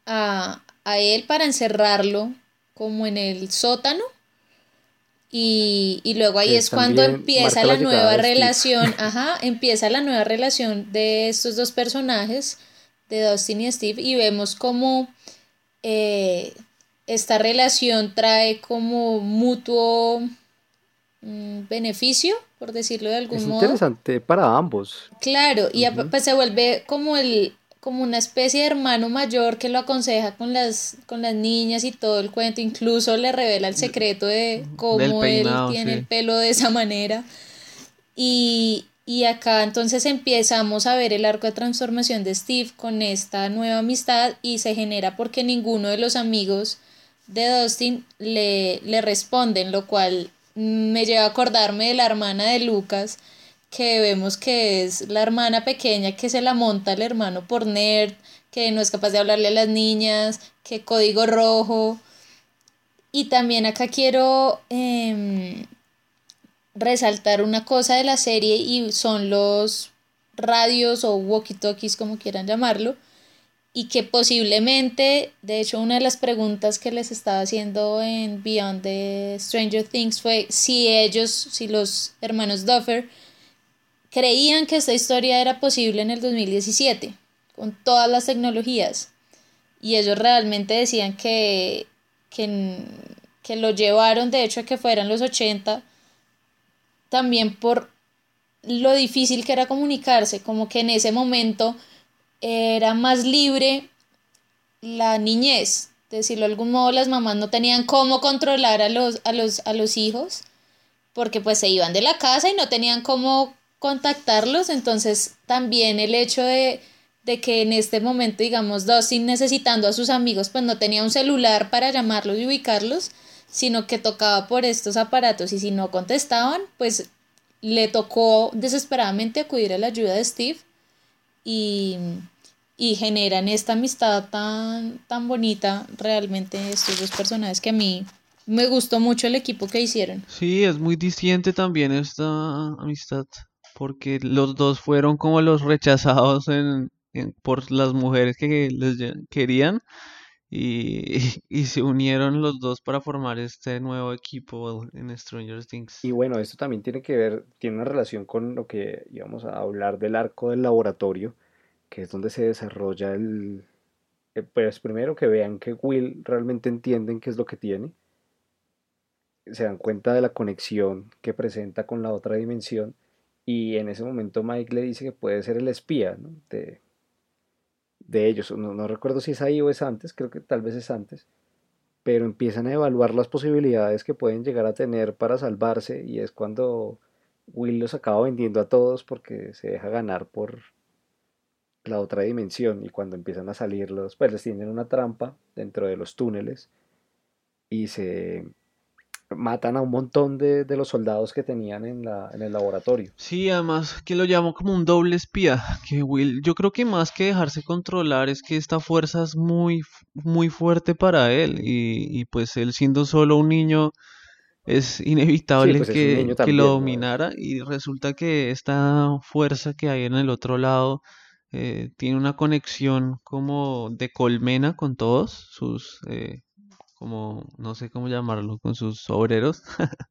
a, a él para encerrarlo como en el sótano y, y luego ahí es cuando empieza la, nueva relación, ajá, empieza la nueva relación de estos dos personajes, de Dustin y Steve, y vemos cómo eh, esta relación trae como mutuo mm, beneficio, por decirlo de algún modo. Es interesante para ambos. Claro, y pues se vuelve como el, como una especie de hermano mayor que lo aconseja con las, con las niñas y todo el cuento, incluso le revela el secreto de cómo él tiene el pelo de esa manera. Y, y acá entonces empezamos a ver el arco de transformación de Steve con esta nueva amistad y se genera porque ninguno de los amigos de Dustin le, le responden, lo cual me lleva a acordarme de la hermana de Lucas, que vemos que es la hermana pequeña que se la monta el hermano por nerd, que no es capaz de hablarle a las niñas, que código rojo. Y también acá quiero em, resaltar una cosa de la serie y son los radios o walkie-talkies como quieran llamarlo y que posiblemente, de hecho una de las preguntas que les estaba haciendo en Beyond the Stranger Things fue si ellos, si los hermanos Duffer creían que esta historia era posible en el 2017, con todas las tecnologías. Y ellos realmente decían que, que, lo llevaron, de hecho, a que fueran los 80, también por lo difícil que era comunicarse, como que en ese momento era más libre la niñez, decirlo de algún modo, las mamás no tenían cómo controlar a los, a los, a los hijos, porque pues se iban de la casa y no tenían cómo contactarlos, entonces también el hecho de, de que en este momento, digamos, Dustin necesitando a sus amigos, pues no tenía un celular para llamarlos y ubicarlos, sino que tocaba por estos aparatos y si no contestaban, pues le tocó desesperadamente acudir a la ayuda de Steve y, y generan esta amistad tan, tan bonita realmente estos dos personajes que a mí me gustó mucho el equipo que hicieron. Sí, es muy distinto también esta amistad porque los dos fueron como los rechazados en, por las mujeres que les querían y, <laughs> y, se unieron los dos para formar este nuevo equipo en Stranger Things. Y bueno, esto también tiene que ver, tiene una relación con lo que íbamos a hablar del arco del laboratorio, que es donde se desarrolla el... Eh, pues primero que vean que Will realmente entienden qué es lo que tiene, se dan cuenta de la conexión que presenta con la otra dimensión y en ese momento Mike le dice que puede ser el espía de, de ellos. No, recuerdo si es ahí o es antes, creo que tal vez es antes. Pero empiezan a evaluar las posibilidades que pueden llegar a tener para salvarse y es cuando Will los acaba vendiendo a todos porque se deja ganar por la otra dimensión y cuando empiezan a salir los, pues les tienen una trampa dentro de los túneles y se matan a un montón de, los soldados que tenían en, la, en el laboratorio. Sí, además que lo llamo como un doble espía, que Will, yo creo que más que dejarse controlar es que esta fuerza es muy, muy fuerte para él y, pues él siendo solo un niño es inevitable pues, que, que, lo dominara y resulta que esta fuerza que hay en el otro lado eh, tiene una conexión como de colmena con todos sus eh, como no sé cómo llamarlo, con sus obreros. <laughs>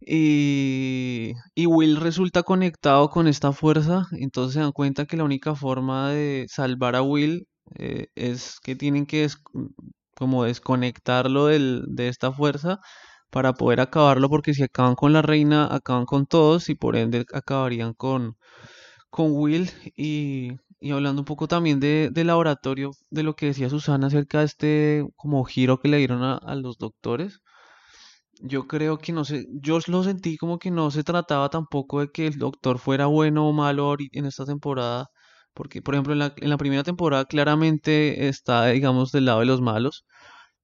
y, y Will resulta conectado con esta fuerza, entonces se dan cuenta que la única forma de salvar a Will eh, es que tienen que como desconectarlo del, de esta fuerza para poder acabarlo, porque si acaban con la reina, acaban con todos y por ende acabarían con, con Will y y hablando un poco también de, del laboratorio, de lo que decía Susana acerca de este como giro que le dieron a, los doctores, yo creo que no sé, yo lo sentí como que no se trataba tampoco de que el doctor fuera bueno o malo en esta temporada, porque por ejemplo en la, en la primera temporada claramente está, digamos, del lado de los malos,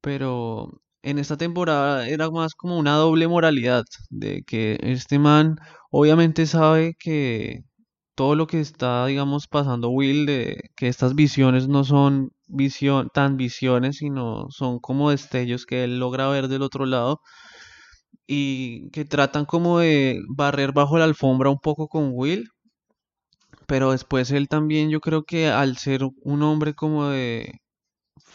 pero en esta temporada era más como una doble moralidad, de que este man obviamente sabe que todo lo que está, digamos, pasando Will, de que estas visiones no son visión, tan visiones, sino son como destellos que él logra ver del otro lado y que tratan como de barrer bajo la alfombra un poco con Will, pero después él también yo creo que al ser un hombre como de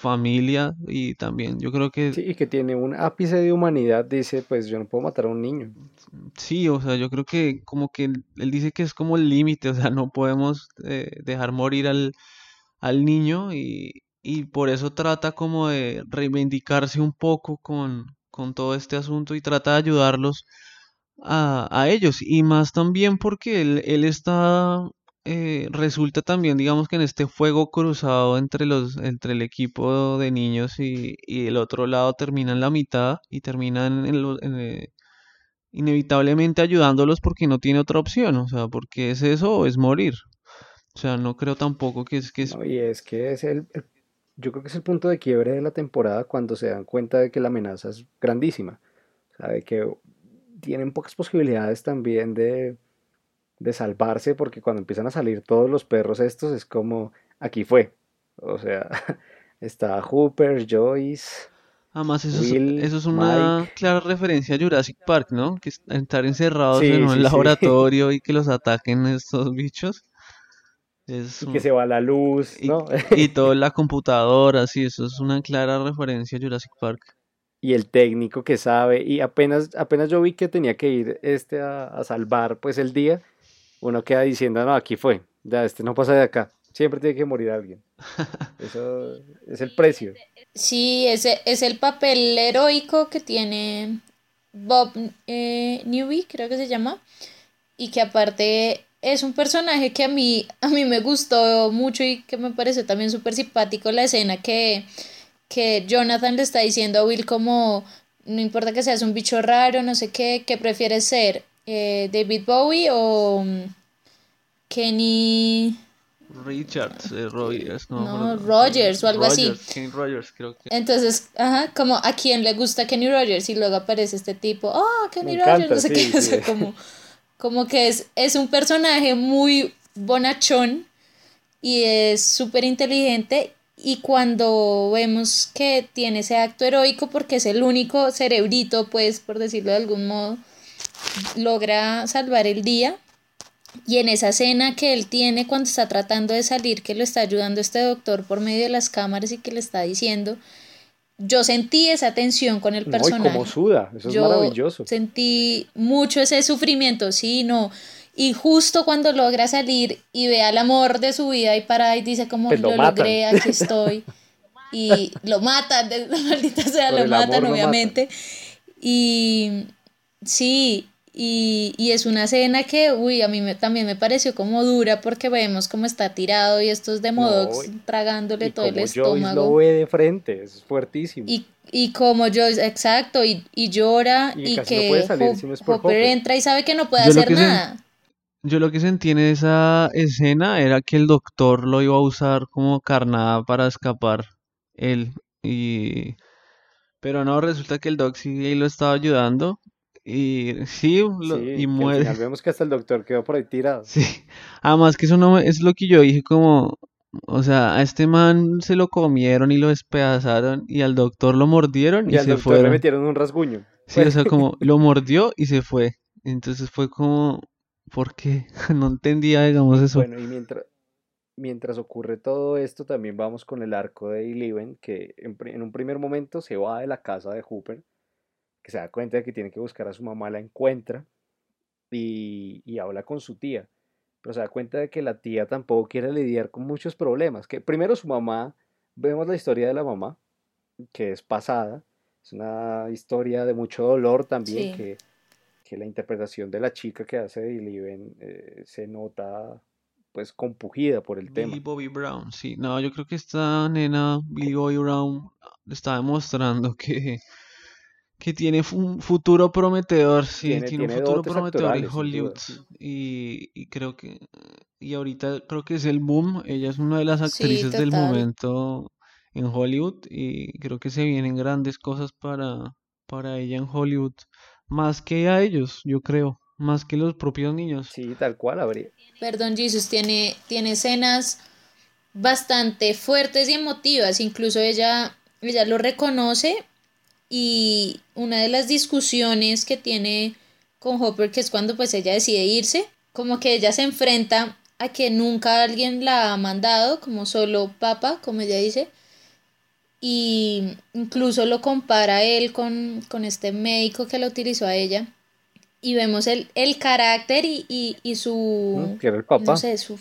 familia y también yo creo que... Sí, y que tiene un ápice de humanidad, dice, pues yo no puedo matar a un niño. Sí, o sea, yo creo que como que él dice que es como el límite, o sea, no podemos eh, dejar morir al, al niño y, y, por eso trata como de reivindicarse un poco con, con todo este asunto y trata de ayudarlos a, a ellos y más también porque él, él está eh, resulta también, digamos que en este fuego cruzado entre los, entre el equipo de niños y, y el otro lado termina en la mitad y terminan en, eh, inevitablemente ayudándolos porque no tiene otra opción, o sea, porque es eso o es morir. O sea, no creo tampoco que es que y es que es el, yo creo que es el punto de quiebre de la temporada cuando se dan cuenta de que la amenaza es grandísima, o sea, de que tienen pocas posibilidades también de de salvarse porque cuando empiezan a salir todos los perros estos es como aquí fue. O sea, <laughs> está Hooper, Joyce. Además, eso, es, eso es una clara referencia a Jurassic Park, ¿no? Que estar encerrados en un laboratorio y que los <laughs> ataquen estos bichos. Es que se va la luz, ¿no? Y, y <laughs> toda la computadora, sí, eso es una clara referencia a Jurassic Park y el técnico que sabe y apenas apenas yo vi que tenía que ir este a, a, salvar pues el día uno queda diciendo, no, aquí fue, ya, este no pasa de acá. Siempre tiene que morir alguien. <laughs> Eso es el precio. Sí, ese es el papel heroico que tiene Bob eh, Newby, creo que se llama. Y que aparte es un personaje que a mí, a mí me gustó mucho y que me parece también súper simpático la escena que, que Jonathan le está diciendo a Will como, no importa que seas un bicho raro, no sé qué, ¿qué prefieres ser? Eh, David Bowie o mm, Kenny Richards, eh, Rogers, no, Rogers o algo así. Kenny Rogers, creo que. Entonces, ajá, como a quién le gusta Kenny Rogers y luego aparece este tipo, oh, Kenny Rogers, no sé qué, <laughs> como, como que es, es un personaje muy bonachón y es súper inteligente y cuando vemos que tiene ese acto heroico porque es el único cerebrito, pues, por decirlo de algún modo, logra salvar el día, Y en esa escena que él tiene cuando está tratando de salir, que lo está ayudando este doctor por medio de las cámaras y que le está diciendo, yo sentí esa tensión con el personaje. No, como suda, eso es maravilloso. Sentí mucho ese sufrimiento, sí, no. Y justo cuando logra salir y ve al amor de su vida y para y dice como pues lo, logré, aquí <laughs> estoy. y lo matan, <laughs> maldita sea, lo matan, obviamente. Y sí, y, y, es una escena que, uy, a mí me, también me pareció como dura porque vemos cómo está tirado y estos Demodox tragándole todo el estómago. lo ve de frente, es fuertísimo. Y, y como Joyce, exacto, y, y llora y, que Hopper, entra y sabe que no puede hacer nada. yo lo que sentí en esa escena era que el doctor lo iba a usar como carnada para escapar él y... Pero no, resulta que el Doc sí lo estaba ayudando y <laughs> sí, y muere. vemos que hasta el doctor quedó por ahí tirado. Sí, además que eso no es lo que yo dije como, o sea, a este man se lo comieron y lo despedazaron y al doctor lo mordieron y, y al se doctor le metieron un rasguño. Sí, o sea, <laughs> como lo mordió y se fue. Entonces fue como, ¿por qué? <laughs> No entendía, digamos, eso. Bueno, y mientras, mientras ocurre todo esto, también vamos con el arco de Eleven, que en, en un primer momento se va de la casa de Hooper que se da cuenta de que tiene que buscar a su mamá, la encuentra y, habla con su tía. Pero se da cuenta de que la tía tampoco quiere lidiar con muchos problemas. Que primero su mamá, vemos la historia de la mamá, que es pasada. Es una historia de mucho dolor también, que, la interpretación de la chica que hace de Eleven eh, se nota pues compugida por el tema. Billy Bobby Brown, sí. No, yo creo que esta nena, Billy Bobby Brown, está demostrando que que tiene un futuro prometedor, sí, tiene, un futuro prometedor en Hollywood. Y, creo que, y ahorita creo que es el boom, ella es una de las actrices del momento en Hollywood y creo que se vienen grandes cosas para, para ella en Hollywood, más que a ellos, yo creo, más que los propios niños. Sí, tal cual habría. Perdón, Jesus, tiene, tiene escenas bastante fuertes y emotivas, incluso ella, ella lo reconoce y una de las discusiones que tiene con Hopper, que es cuando pues ella decide irse, como que ella se enfrenta a que nunca alguien la ha mandado, como solo papá, como ella dice, y incluso lo compara él con, este médico que la utilizó a ella, y vemos el, el carácter y, y, y su... Mm, el papá. No sé, su,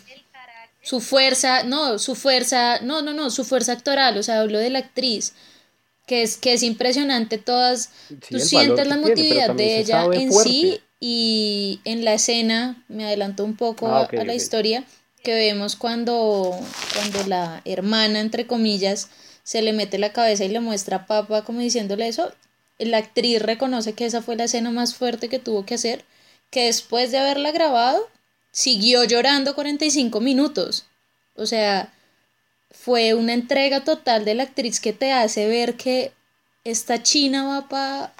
su fuerza, no, su fuerza, no, no, no, su fuerza actoral, o sea, hablo de la actriz, que es, que es impresionante todas, tú sientes la emotividad de ella en sí y en la escena, me adelanto un poco ah, a la historia, que vemos cuando, cuando la hermana, entre comillas, se le mete la cabeza y le muestra a papá como diciéndole eso, la actriz reconoce que esa fue la escena más fuerte que tuvo que hacer, que después de haberla grabado, siguió llorando 45 minutos. O sea, fue una entrega total de la actriz que te hace ver que esta China va para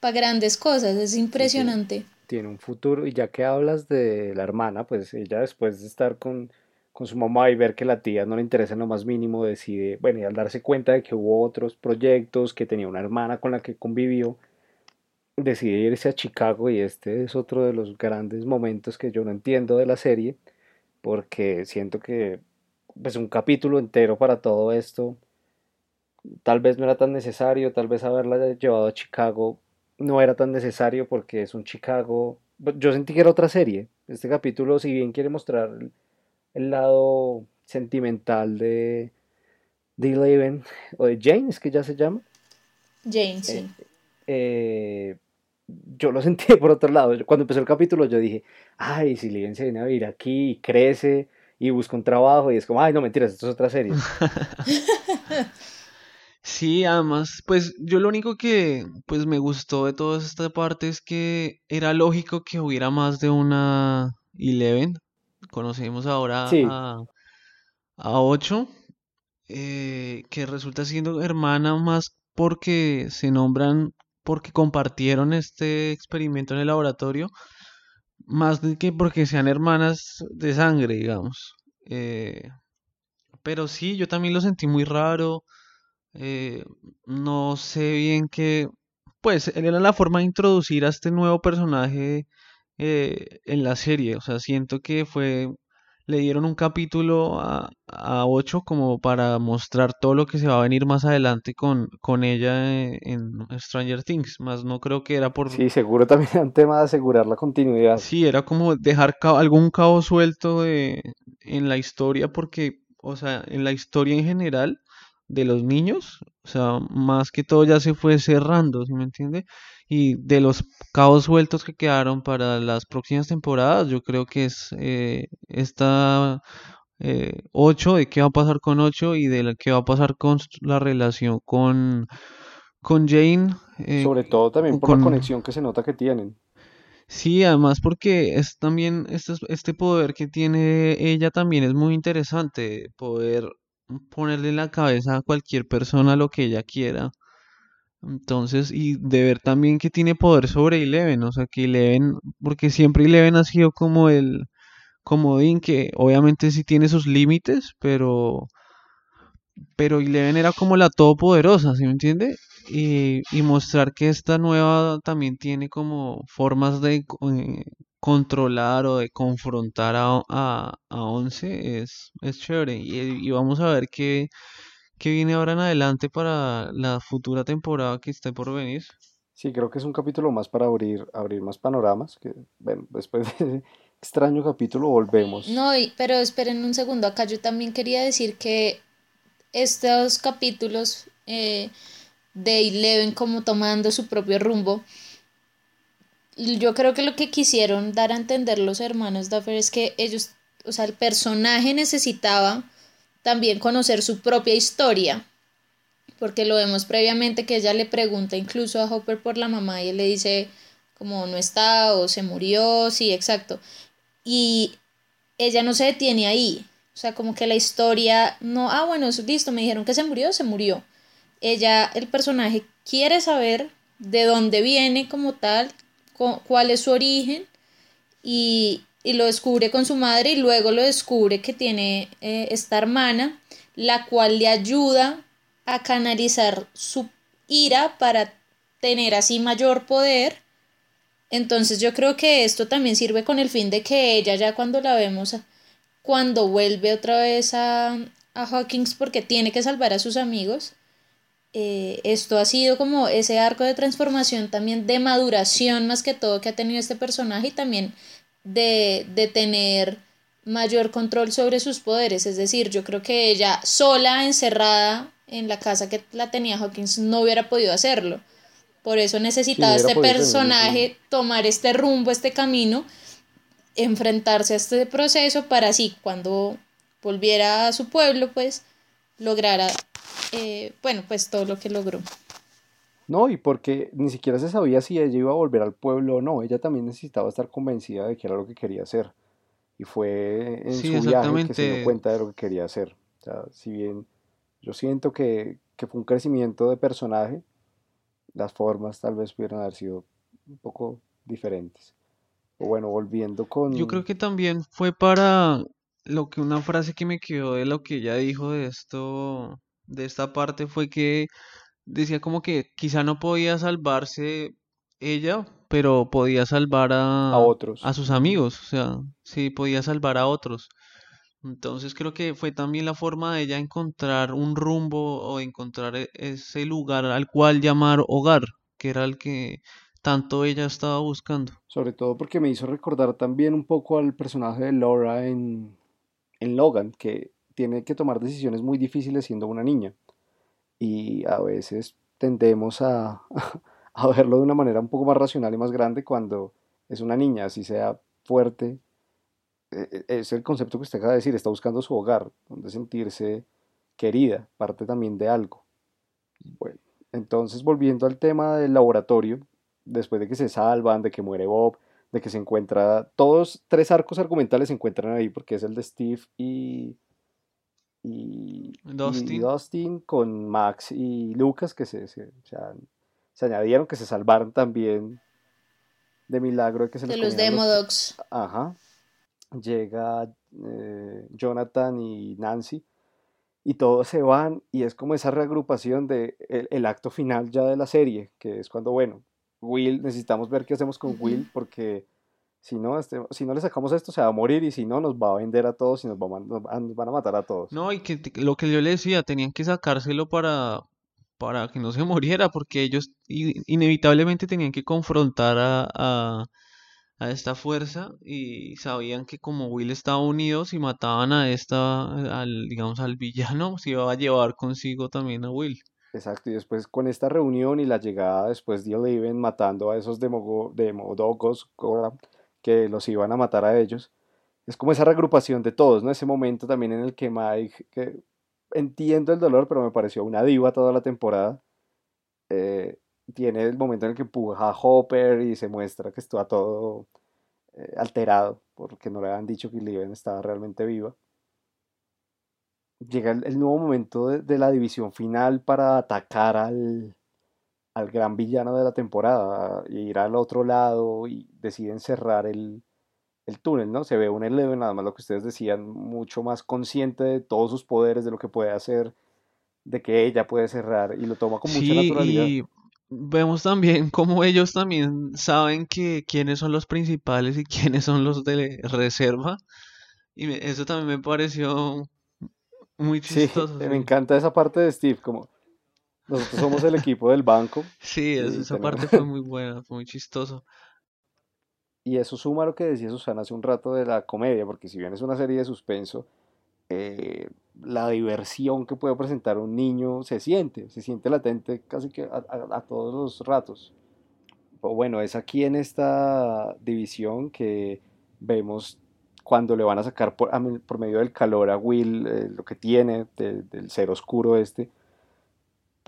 pa grandes cosas, es impresionante. tiene, un futuro, y ya que hablas de la hermana, pues ella después de estar con, con su mamá y ver que la tía no le interesa en lo más mínimo, decide, bueno, y al darse cuenta de que hubo otros proyectos, que tenía una hermana con la que convivió, decide irse a Chicago. Y este es otro de los grandes momentos que yo no entiendo de la serie, porque siento que pues un capítulo entero para todo esto. Tal vez no era tan necesario, tal vez haberla llevado a Chicago no era tan necesario porque es un Chicago. Yo sentí que era otra serie. Este capítulo, si bien quiere mostrar el lado sentimental de, de Eleven o de Jane, es que ya se llama. Jane, sí. Eh, eh, yo lo <laughs> sentí por otro lado. Cuando empezó el capítulo, yo dije, ay, si Eleven se viene a vivir aquí y crece y busca un trabajo y es como, ay, no mentiras, esto es otra serie. <laughs> sí, además, pues yo lo único que pues me gustó de toda esta parte es que era lógico que hubiera más de una Eleven. Conocemos ahora a, a 8, eh, que resulta siendo hermana más porque se nombran, porque compartieron este experimento en el laboratorio más que porque sean hermanas de sangre, digamos. Eh, pero sí, yo también lo sentí muy raro. Eh, no sé bien qué. Pues era la forma de introducir a este nuevo personaje eh, en la serie. O sea, siento que fue le dieron un capítulo a, a 8 como para mostrar todo lo que se va a venir más adelante con, con ella en, Stranger Things. Más no creo que era por... Sí, seguro también era un tema de asegurar la continuidad. Sí, era como dejar algún cabo suelto de, en la historia porque, o sea, en la historia en general de los niños, o sea, más que todo ya se fue cerrando, ¿sí me entiende? Y de los cabos sueltos que quedaron para las próximas temporadas, yo creo que es eh, esta 8, eh, de qué va a pasar con 8 y de qué va a pasar con la relación con, con Jane. Eh, Sobre todo también por la conexión que se nota que tienen. Sí, además porque es también este, este poder que tiene ella también es muy interesante, poder ponerle en la cabeza a cualquier persona lo que ella quiera. Entonces, y de ver también que tiene poder sobre Eleven, o sea, que Eleven, porque siempre Eleven ha sido como el comodín, que obviamente sí tiene sus límites, pero, pero Eleven era como la todopoderosa, ¿sí me entiende? Y, y mostrar que esta nueva también tiene como formas de eh, controlar o de confrontar a, a, a Once es, es chévere. Y, y vamos a ver qué ¿Qué viene ahora en adelante para la futura temporada que esté por venir? Sí, creo que es un capítulo más para abrir, abrir más panoramas. Que, bueno, después de ese extraño capítulo volvemos. No, pero esperen un segundo. Acá yo también quería decir que estos capítulos eh, de Eleven como tomando su propio rumbo, yo creo que lo que quisieron dar a entender los hermanos Duffer es que ellos, o sea, el personaje necesitaba también conocer su propia historia, porque lo vemos previamente que ella le pregunta incluso a Hopper por la mamá y él le dice como no está o se murió, sí, exacto. Y ella no se detiene ahí, o sea, como que la historia no, ah, bueno, listo, me dijeron que se murió, se murió. Ella, el personaje, quiere saber de dónde viene como tal, cuál es su origen y, y lo descubre con su madre y luego lo descubre que tiene eh, esta hermana, la cual le ayuda a canalizar su ira para tener así mayor poder. Entonces yo creo que esto también sirve con el fin de que ella ya cuando la vemos, cuando vuelve otra vez a, a Hawkins porque tiene que salvar a sus amigos, eh, esto ha sido como ese arco de transformación también de maduración más que todo que ha tenido este personaje y también de, tener mayor control sobre sus poderes. Es decir, yo creo que ella sola, encerrada en la casa que la tenía Hawkins, no hubiera podido hacerlo. Por eso necesitaba este personaje tomar este rumbo, este camino, enfrentarse a este proceso para así, cuando volviera a su pueblo, pues lograra, eh, bueno, pues todo lo que logró. No, y porque ni siquiera se sabía si ella iba a volver al pueblo o no. Ella también necesitaba estar convencida de que era lo que quería hacer. Y fue en su viaje que se dio cuenta de lo que quería hacer. O sea, si bien yo siento que, fue un crecimiento de personaje, las formas tal vez pudieran haber sido un poco diferentes. O bueno, volviendo con... Yo creo que también fue para lo que una frase que me quedó de lo que ella dijo de esto, de esta parte, fue que decía como que quizá no podía salvarse ella, pero podía salvar a, a otros. A sus amigos, o sea, sí, podía salvar a otros. Entonces creo que fue también la forma de ella encontrar un rumbo o encontrar e, ese lugar al cual llamar hogar, que era el que tanto ella estaba buscando. Sobre todo porque me hizo recordar también un poco al personaje de Laura en, en Logan, que tiene que tomar decisiones muy difíciles siendo una niña y a veces tendemos <laughs> a, verlo de una manera un poco más racional y más grande cuando es una niña, así sea fuerte. E, e, es el concepto que usted acaba de decir, está buscando su hogar, donde sentirse querida, parte también de algo. Bueno, entonces volviendo al tema del laboratorio, después de que se salvan, de que muere Bob, de que se encuentra, todos tres arcos argumentales se encuentran ahí, porque es el de Steve y, y Dustin. con Max y Lucas que se, se, añadieron, que se salvaron también de milagro de que se de los Demodogs. Ajá. Llega eh, Jonathan y Nancy y todos se van y es como esa reagrupación de el, acto final ya de la serie, que es cuando, bueno, Will, necesitamos ver qué hacemos con Will porque Si no, este, si no le sacamos esto, se va a morir y si no, nos va a vender a todos y nos, va a, nos van a matar a todos. No, y que lo que yo le decía, tenían que sacárselo para, para que no se <laughs> muriera, porque ellos inevitablemente tenían que confrontar a, a, esta fuerza y sabían que como Will estaba unido, si mataban a esta, al, digamos, al villano, <laughs> se iba a llevar consigo también a Will. Exacto, y después con esta reunión y la llegada después de Eleven matando a esos demodogos que los iban a matar a ellos, es como esa regrupación de todos, ¿no? Ese momento también en el que Mike, que entiendo el dolor, pero me pareció una diva toda la temporada, eh, tiene el momento en el que empuja a Hopper y se muestra que está todo eh, alterado, porque no le habían dicho que Eleven estaba realmente viva. Llega el, nuevo momento de, la división final para atacar al, al gran villano de la temporada, e ir al otro lado y deciden cerrar el, el túnel, ¿no? Se ve un Eleven, nada más lo que ustedes decían, mucho más consciente de todos sus poderes, de lo que puede hacer, de que ella puede cerrar y lo toma con mucha naturalidad. Y vemos también cómo ellos también saben que quiénes son los principales y <laughs> quiénes son los de reserva. Y eso también me pareció muy chistoso. <laughs> Sí, me encanta esa parte de Steve, como nosotros somos el equipo del banco. <laughs> Sí, esa parte <laughs> fue muy buena, fue muy chistoso. Y eso suma a lo que decía Susana hace un rato de la comedia, porque si bien es una serie de suspenso, eh, la diversión que puede presentar un niño se siente, se siente latente casi que a, todos los ratos. O bueno, es aquí en esta división que vemos cuando le van a sacar por, por medio del calor a Will eh, lo que tiene del ser oscuro este.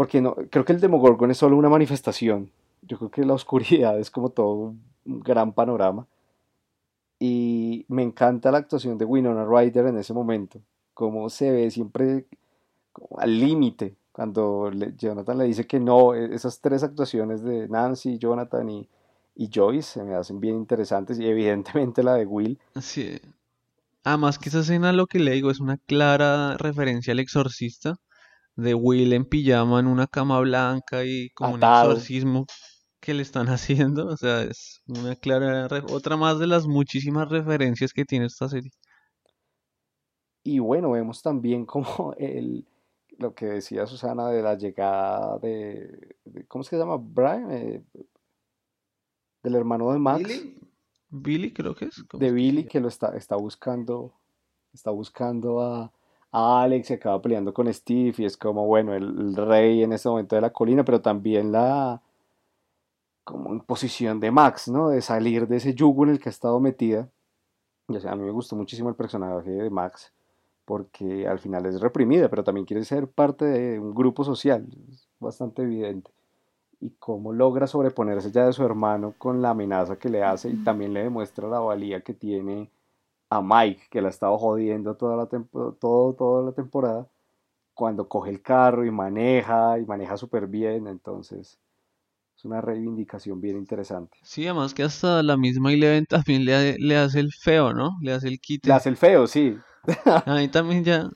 Porque no, creo que el Demogorgon es solo una manifestación. Yo creo que la <laughs> oscuridad es como todo un gran panorama. Y me encanta la actuación de Winona Ryder en ese momento. Como se ve siempre al límite. Cuando Jonathan le dice que no, e, esas tres actuaciones de Nancy, Jonathan y, y Joyce se me hacen bien interesantes y evidentemente la de Will. Sí. Además que esa escena lo que le digo es una clara referencia al exorcista de Will en pijama en una cama blanca y como un exorcismo que le están <laughs> haciendo. O sea, es una clara otra más de las muchísimas referencias que tiene esta serie. Y bueno, vemos también como <laughs> el, lo que decía Susana de la llegada de, ¿cómo se llama? Brian, eh, del hermano de Max. Billy, Billy creo que es. De Billy que lo está, está buscando, está buscando a, Alex y acaba peleando con Steve y es como, bueno, el, rey en ese momento de la colina, pero también la como en posición de Max, ¿no? De salir de ese yugo en el que ha estado metida. O sea, a mí me gustó muchísimo el personaje de Max porque al final es reprimida, pero también quiere ser parte de un grupo social, es bastante evidente y cómo logra sobreponerse ya de su hermano con la amenaza que le hace y también le demuestra la valía que tiene a Mike, que la ha estado jodiendo toda la, todo, toda la temporada, cuando coge el carro y maneja y maneja súper bien, entonces es una reivindicación bien interesante. Sí, además que hasta la misma Eleven también le, le hace el feo, ¿no? Le hace el quite. Le hace el feo, sí. <laughs> A mí también ya...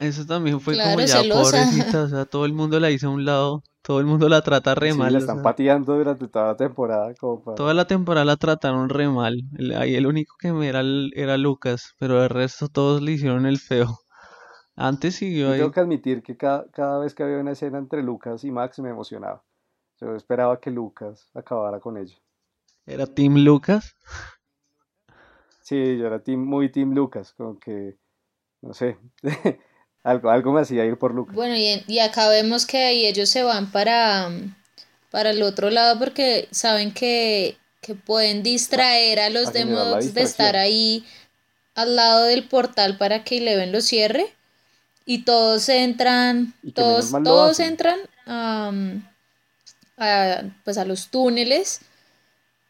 Eso también fue como ya pobrecita, o sea, todo el mundo la hizo a un lado todo el mundo la trata re mal. La están pateando durante toda la temporada. Toda la temporada la trataron re mal. ahí el único que me era, era Lucas, pero el resto todos le hicieron el feo. Antes siguió ahí. Tengo que admitir que cada, cada, vez que había una escena entre Lucas y Max me emocionaba. Yo esperaba que Lucas acabara con ella. ¿Era Team Lucas? Sí, yo era team, muy Team Lucas, como que, no sé, <laughs> Algo, algo me hacía ir por Lucas. Bueno, y, y acá vemos que ahí ellos se van para, para el otro lado porque saben que, pueden distraer a los demás de estar ahí al lado del portal para que Eleven lo cierre. Y todos entran, todos, todos entran a, pues a los túneles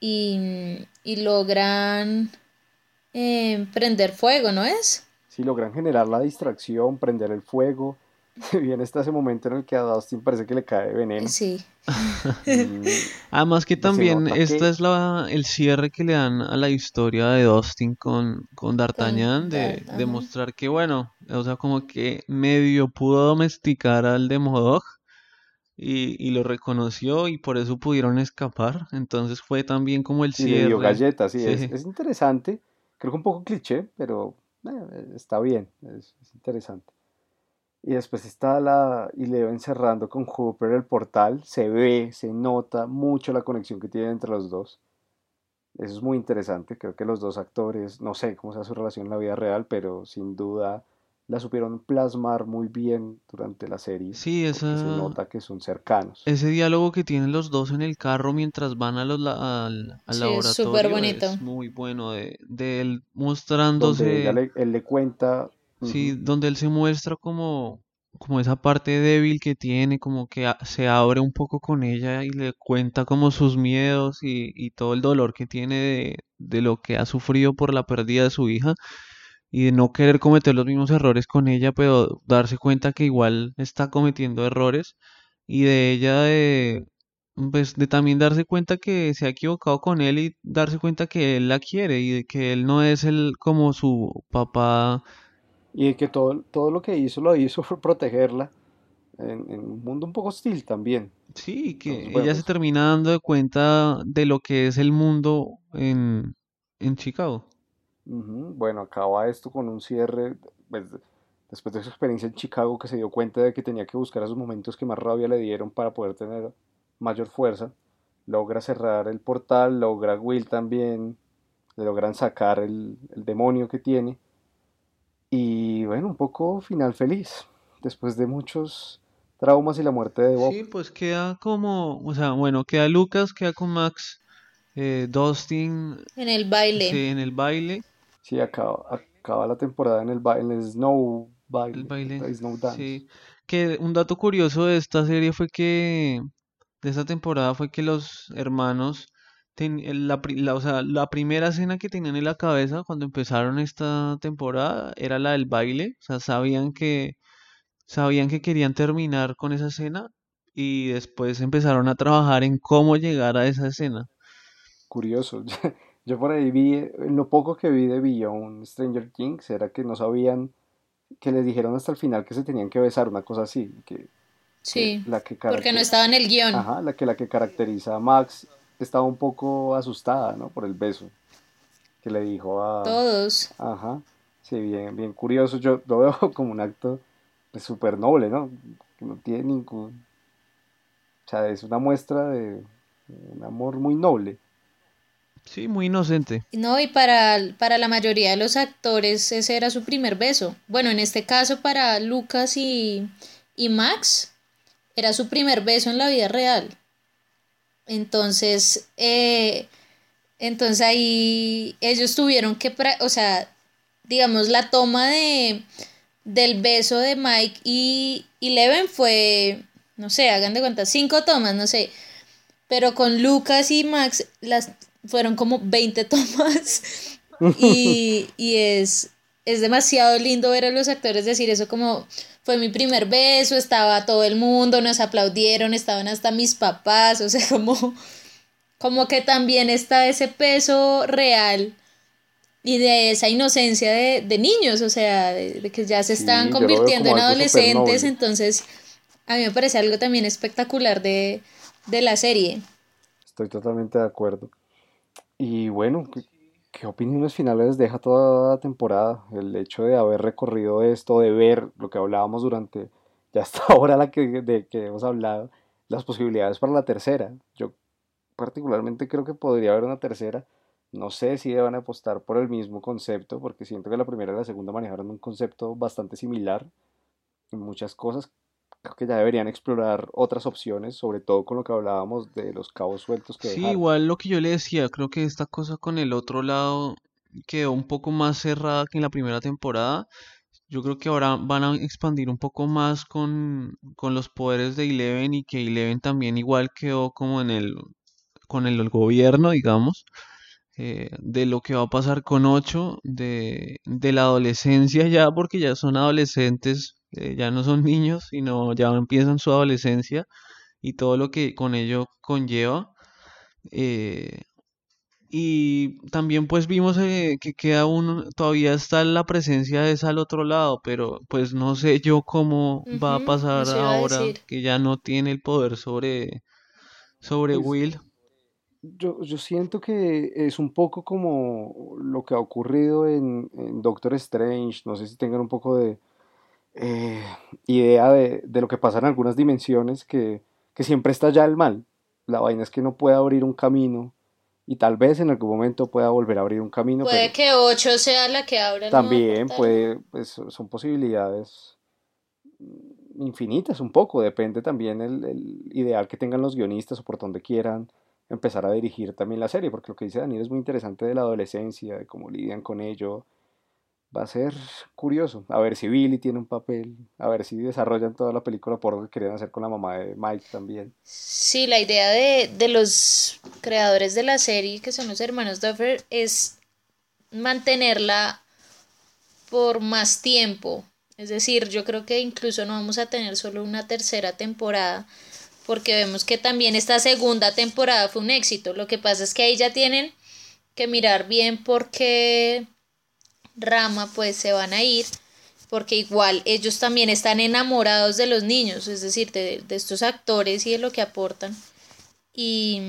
y, logran eh, prender fuego, ¿no es? Si logran generar la distracción, prender el fuego. Viene está ese momento en el que a Dustin parece que le cae veneno. Sí. <laughs> Además que también esta es la, el cierre que le dan a la historia de Dustin con, con D'Artagnan, de demostrar que bueno, o sea, como que medio pudo domesticar al Demodog, y, y lo reconoció y por eso pudieron escapar. Entonces fue también como el Y le dio cierre. galletas, sí, es, Sí, es interesante. Creo que un poco cliché, pero eh, está bien, es, es interesante. Y después está la, y le ven cerrando con Hooper el portal, se ve, se nota mucho la conexión que tienen entre los dos. Eso es muy interesante, creo que los dos actores, no sé cómo sea su relación en la vida real, pero sin duda la supieron plasmar muy bien durante la serie, sí, porque se esa, nota que son cercanos. ese diálogo que tienen los dos en el carro mientras van a los la- al, al Sí, es súper laboratorio bonito. es muy bueno de, de él Donde ella mostrándose, le, él le cuenta, sí, donde él se muestra como, como esa parte débil que tiene, como que a- se abre un poco con ella y le cuenta como sus miedos y, y todo el dolor que tiene de, de lo que ha sufrido por la pérdida de su hija y de no querer cometer los mismos errores con ella, pero darse cuenta que igual está cometiendo errores y de ella de, pues, de también darse cuenta que se ha equivocado con él y darse cuenta que él la quiere y de que él no es el como su papá. y de que todo, todo lo que hizo lo hizo <laughs> por protegerla en, en un mundo un poco hostil también. Sí, Entonces, que bueno, ella se pues termina dando de cuenta de lo que es el mundo en, en Chicago. Ujú, bueno, acaba esto con un cierre, pues, después de su experiencia en Chicago, que se dio cuenta de que tenía que buscar esos momentos que más rabia le dieron para poder tener mayor fuerza. Logra cerrar el portal, logra Will también, le logran sacar el, el demonio que tiene. Y bueno, un poco final feliz, después de muchos traumas y la muerte de Bob. Sí, pues queda como, o sea, bueno, queda Lucas, queda con Max, eh, Dustin, En el baile. sí, en el baile, Sí, acaba, acaba la temporada en el, en el Snow el Baile, baile, el Snow Dance. sí. Que un dato curioso de esta serie fue que, de esta temporada fue que los hermanos, ten- la, la- o sea, la primera escena que tenían en la cabeza cuando empezaron esta temporada era la del baile, o sea, sabían que, sabían que querían terminar con esa escena y después empezaron a trabajar en cómo llegar a esa escena. Curioso. <laughs> Yo por ahí vi, lo poco que vi de Beyond Stranger Things, era que no sabían, que les dijeron hasta el final que se tenían que besar, una cosa así, que, que Sí, la que porque no estaba en el guion. ajá, la que la que caracteriza a Max estaba un poco asustada, ¿no? Por el beso que le dijo a, Todos. ajá, sí, bien, bien curioso. Yo lo veo <laughs> como un acto pues, súper noble, ¿no? Que no tiene ningún, o sea, es una muestra de un amor muy noble. Sí, muy inocente. No, y para, para la mayoría de los actores ese era su primer beso. Bueno, en este caso para Lucas y, y Max era su primer beso en la vida real. Entonces, eh, entonces ahí ellos tuvieron que, o sea, digamos, la toma de, del beso de Mike y, y Leven fue, no sé, hagan de cuenta, cinco tomas, no sé. Pero con Lucas y Max las fueron como 20 tomas <laughs> y, y es, es demasiado lindo ver a los actores decir eso como fue mi primer beso, estaba todo el mundo, nos aplaudieron, estaban hasta mis papás, <laughs> o sea, como, como que también está ese peso real y de esa inocencia de, de niños, o sea, de, de que ya se están convirtiendo en adolescentes, entonces a mí me parece algo también espectacular de, de la serie. Estoy totalmente de acuerdo. Y bueno, ¿qué, opiniones finales deja toda la temporada? El hecho de haber recorrido esto, de ver lo que hablábamos durante <laughs> ya hasta ahora la que, de que hemos hablado, las posibilidades para la tercera. Yo particularmente creo que podría haber una tercera. No sé si deban apostar por el mismo concepto, porque siento que la primera y la segunda manejaron un concepto bastante similar en muchas cosas. Creo que ya deberían explorar otras opciones, sobre todo con lo que hablábamos de los cabos sueltos que Sí, dejaron. igual lo que yo le decía, creo que esta cosa con el otro lado quedó un poco más cerrada que en la primera temporada. Yo creo que ahora van a expandir un poco más con, con los poderes de Eleven y que Eleven también igual quedó como en el, con el gobierno, digamos, eh, de lo que va a pasar con Ocho, de, de la adolescencia ya, porque ya son adolescentes, eh, ya no son <laughs> niños, sino ya empiezan su adolescencia y todo lo que con ello conlleva. Eh, Y también pues vimos eh, que queda uno, todavía está la presencia de esa al otro lado, pero pues no sé yo cómo va a pasar ahora que ya no tiene el poder sobre, sobre pues, Will. Yo, yo, siento que es un poco como lo que ha ocurrido en, Doctor Strange, no sé si tengan un poco de eh, idea de, de, lo que pasa en algunas dimensiones, que, que siempre está ya el mal. La vaina es que no puede abrir un camino y tal vez en algún momento pueda volver a abrir un camino. Puede que 8 sea la que abra el También puede, pues son posibilidades infinitas un poco, depende también el, el, ideal que tengan los guionistas o por donde quieran empezar a dirigir también la serie, porque lo que dice Daniel es muy interesante de la adolescencia, de cómo lidian con ello, va a ser curioso. A ver si Billy tiene un papel, a ver si desarrollan toda la película por lo que querían hacer con la mamá de Mike también. Sí, la idea de, de los creadores de la serie, que son los hermanos Duffer, es mantenerla por más tiempo. Es decir, yo creo que incluso no vamos a tener solo una tercera temporada, porque vemos que también esta segunda temporada fue un éxito. Lo que pasa es que ahí ya tienen que mirar bien porque rama pues se van a ir porque igual ellos también están enamorados de los niños, es decir, de, estos actores y de lo que aportan. Y,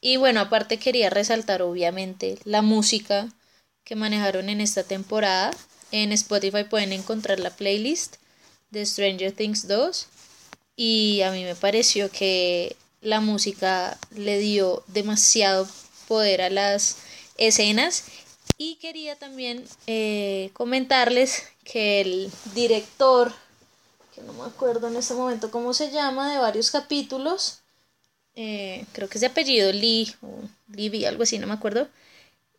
y, bueno, aparte quería resaltar obviamente la música que manejaron en esta temporada. En Spotify pueden encontrar la playlist de Stranger Things 2 y a mí me pareció que la música le dio demasiado poder a las escenas y quería también eh, comentarles que el director, que no me acuerdo en este momento cómo se llama, de varios capítulos, eh, creo que es de apellido Lee o Libby, algo así, no me acuerdo,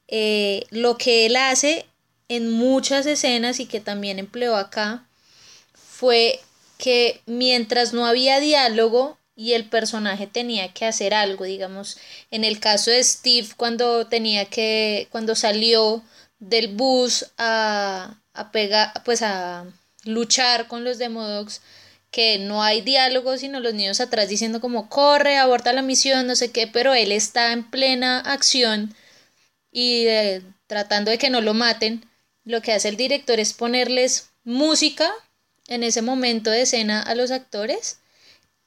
eh, lo que él hace en muchas escenas y que también empleó acá fue que mientras no había diálogo, y el personaje tenía que hacer algo, digamos, en el caso de Steve cuando tenía que, cuando salió del bus a, a pegar, pues a luchar con los Demodogs, que no hay diálogo, sino los niños atrás diciendo como corre, aborta la misión, no sé qué, pero él está en plena acción y eh, tratando de que no lo maten, lo que hace el director es ponerles música en ese momento de escena a los actores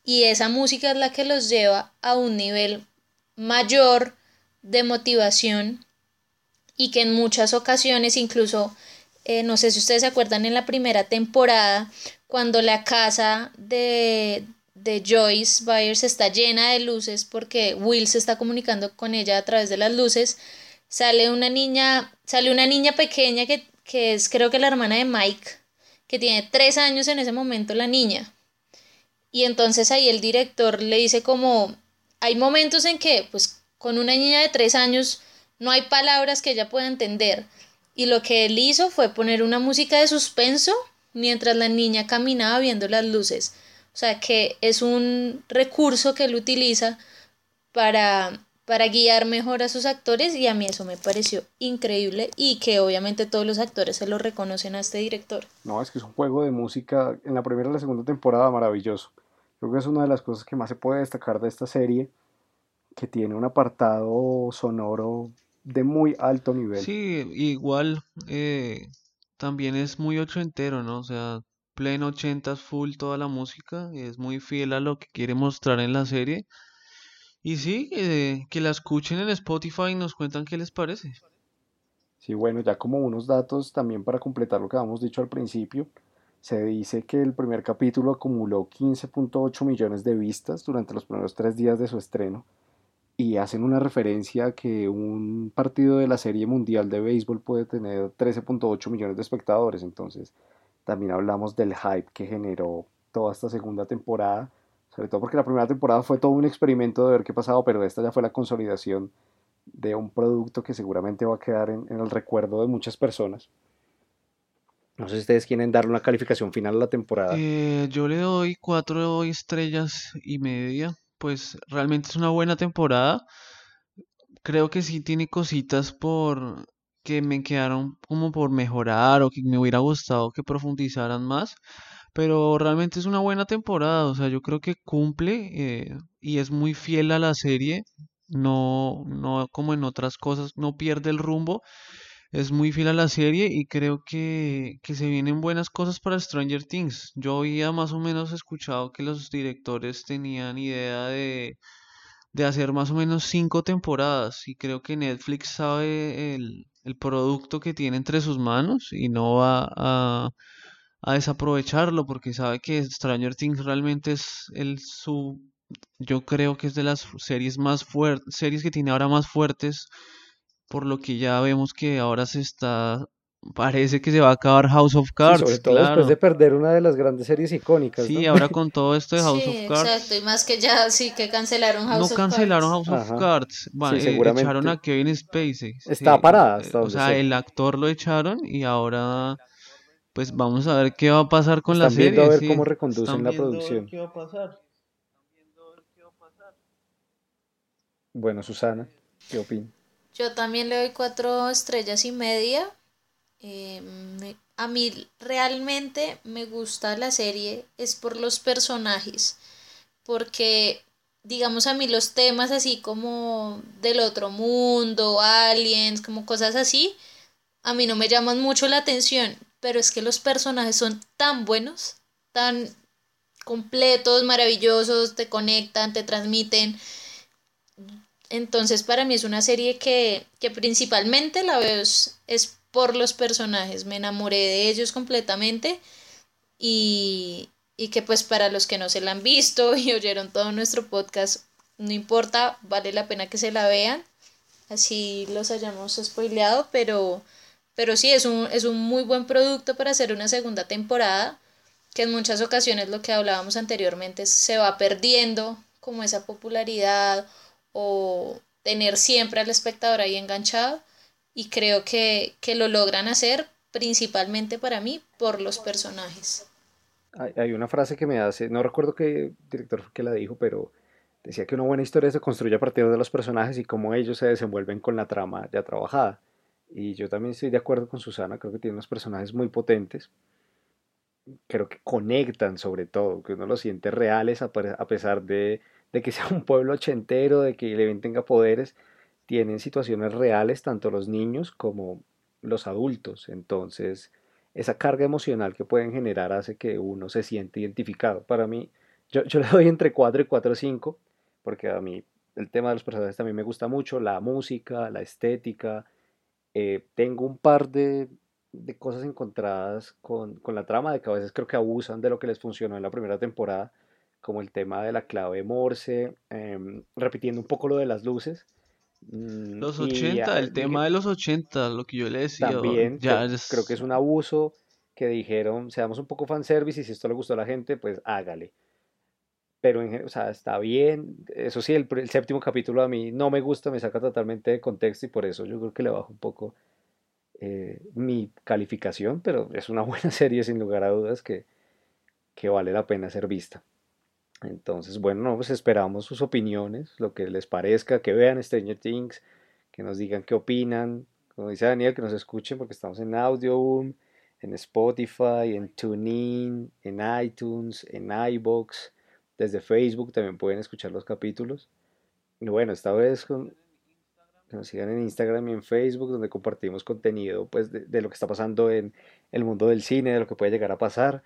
y esa música es la que los lleva a un nivel mayor de motivación y que en muchas ocasiones incluso eh, no sé si ustedes se acuerdan en la primera temporada cuando la casa de, de Joyce Byers está llena de luces porque Will se está comunicando con ella a través de las luces sale una niña sale una niña pequeña que, que es creo que la hermana de Mike que tiene tres años en ese momento la niña y entonces ahí el director le dice como, hay momentos en que pues con una niña de tres años no hay palabras que ella pueda entender. Y lo que él hizo fue poner una música de suspenso mientras la niña caminaba viendo las luces. O sea que es un recurso que él utiliza para, para guiar mejor a sus actores y a mí eso me pareció increíble y que obviamente todos los actores se lo reconocen a este director. No, es que es un juego de música en la primera y la segunda temporada maravilloso. Creo que es una de las cosas que más se puede destacar de esta serie, que tiene un apartado sonoro de muy alto nivel. Sí, igual eh, también es muy ochentero, ¿no? O sea, pleno ochentas full toda la música, es muy fiel a lo que quiere mostrar en la serie. Y sí, eh, que la escuchen en Spotify y nos cuentan qué les parece. Sí, bueno, ya como unos datos también para completar lo que habíamos dicho al principio. Se dice que el primer capítulo acumuló 15.8 millones de vistas durante los primeros tres días de su estreno y hacen una referencia a que un partido de la Serie Mundial de Béisbol puede tener 13.8 millones de espectadores. Entonces, también hablamos del hype que generó toda esta segunda temporada, sobre todo porque la primera temporada fue todo un experimento de ver qué pasaba, pero esta ya fue la consolidación de un producto que seguramente va a quedar en, en el recuerdo de muchas personas. No sé si ustedes quieren darle una calificación final a la temporada. Eh, yo le doy cuatro estrellas y media. Pues realmente es una buena temporada. Creo que sí tiene cositas por que me quedaron como por mejorar o que me hubiera gustado que profundizaran más. Pero realmente es una buena temporada. O sea, yo creo que cumple eh, y es muy fiel a la serie. no, no como en otras cosas, no pierde el rumbo. Es muy fiel a la serie y creo que, que se vienen buenas cosas para Stranger Things. Yo había más o menos escuchado que los directores tenían idea de, de hacer más o menos cinco temporadas y creo que Netflix sabe el, el producto que tiene entre sus manos y no va a, a desaprovecharlo porque sabe que Stranger Things realmente es el su yo creo que es de las series más fuertes series que tiene ahora más fuertes por lo que ya vemos que ahora se está parece que se va a acabar House of Cards sobre todo después de perder una de las grandes series icónicas sí ahora con <laughs> todo esto de House of Cards. exacto y más que ya sí que cancelaron House no cancelaron House of Cards. Bueno, sí, eh, echaron a Kevin Spacey está parada o sea el actor lo echaron y ahora pues vamos a ver qué va a pasar con la serie. a ver cómo reconducen la producción. Qué va a pasar. Bueno, Susana, ¿qué opinas? Yo también le doy cuatro estrellas y media. Eh, a mí realmente me gusta la serie es por los personajes, porque digamos a mí los temas así como del otro mundo, aliens, como cosas así, a mí no me llaman mucho la atención, pero es que los personajes son tan buenos, tan completos, maravillosos, te conectan, te transmiten. Entonces para mí es una serie que, que principalmente la veo es, por los personajes, me enamoré de ellos completamente y, y que pues para los que no se la han visto <laughs> y oyeron todo nuestro podcast, no importa, vale la pena que se la vean, así los hayamos spoileado, pero pero sí, es un, es un muy buen producto para hacer una segunda temporada, que en muchas ocasiones lo que hablábamos anteriormente se va perdiendo como esa popularidad o tener siempre al espectador ahí enganchado y creo que, que lo logran hacer principalmente para mí por los personajes. Hay, hay una frase que me hace, no recuerdo qué director que la dijo, pero decía que una buena historia se construye a partir de los personajes y cómo ellos se desenvuelven con la trama ya trabajada. Y yo también estoy de acuerdo con Susana, creo que tiene unos personajes muy potentes. Creo que conectan sobre todo, que uno los siente reales a pesar de, que sea un pueblo ochentero, de que Leven tenga poderes. Tienen situaciones reales tanto los niños como los adultos. Entonces, esa carga emocional que pueden generar hace que uno se siente identificado. Para mí, yo, <laughs> le doy entre 4 y 4 o 5, porque a mí el tema de los personajes también me gusta mucho, la música, la estética, eh, tengo un par de, cosas encontradas con, la trama, de que a veces creo que abusan de lo que les funcionó en la primera temporada, como el tema de la clave Morse, em, repitiendo un poco lo de las luces. Mm, los 80, el tema de los 80, lo que yo le decía. También ya creo, que es un abuso que dijeron, seamos un poco fanservice y si esto le gustó a la gente, pues hágale pero o sea, está bien. Eso sí, el, séptimo capítulo a mí no me gusta, me saca totalmente de contexto y por eso yo creo que le bajo un poco eh, mi calificación, pero es una <laughs> buena serie sin lugar a dudas que, que vale la pena ser vista. Entonces, bueno, pues esperamos sus opiniones, lo que les parezca, que vean Stranger Things, que nos digan qué opinan, como dice Daniel, que nos escuchen porque estamos en Audioboom, en Spotify, en TuneIn, en iTunes, en iBox desde Facebook también pueden escuchar los capítulos. Y bueno, esta vez con, que nos sigan en Instagram y en Facebook, donde compartimos contenido pues, de, lo que está pasando en el mundo del cine, de lo que puede llegar a pasar.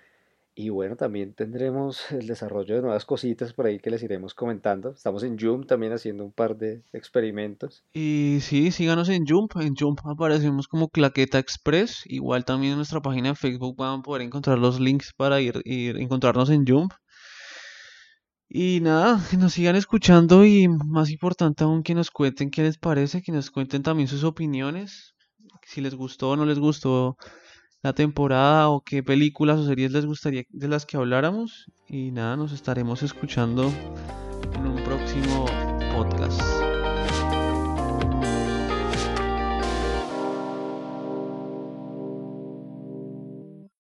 Y bueno, también tendremos el desarrollo de nuevas cositas por ahí que les iremos comentando. Estamos en Jump también haciendo un par de experimentos. Y sí, síganos en Jump. En Jump aparecemos como Claqueta Express. Igual también en nuestra página de Facebook van a poder encontrar los links para ir, ir encontrarnos en Jump. Y nada, que nos sigan escuchando y más importante aún que nos cuenten qué les parece, que nos cuenten también sus opiniones, si les gustó o no les gustó la temporada o qué películas o series les gustaría de las que habláramos. Y nada, nos estaremos escuchando en un próximo podcast.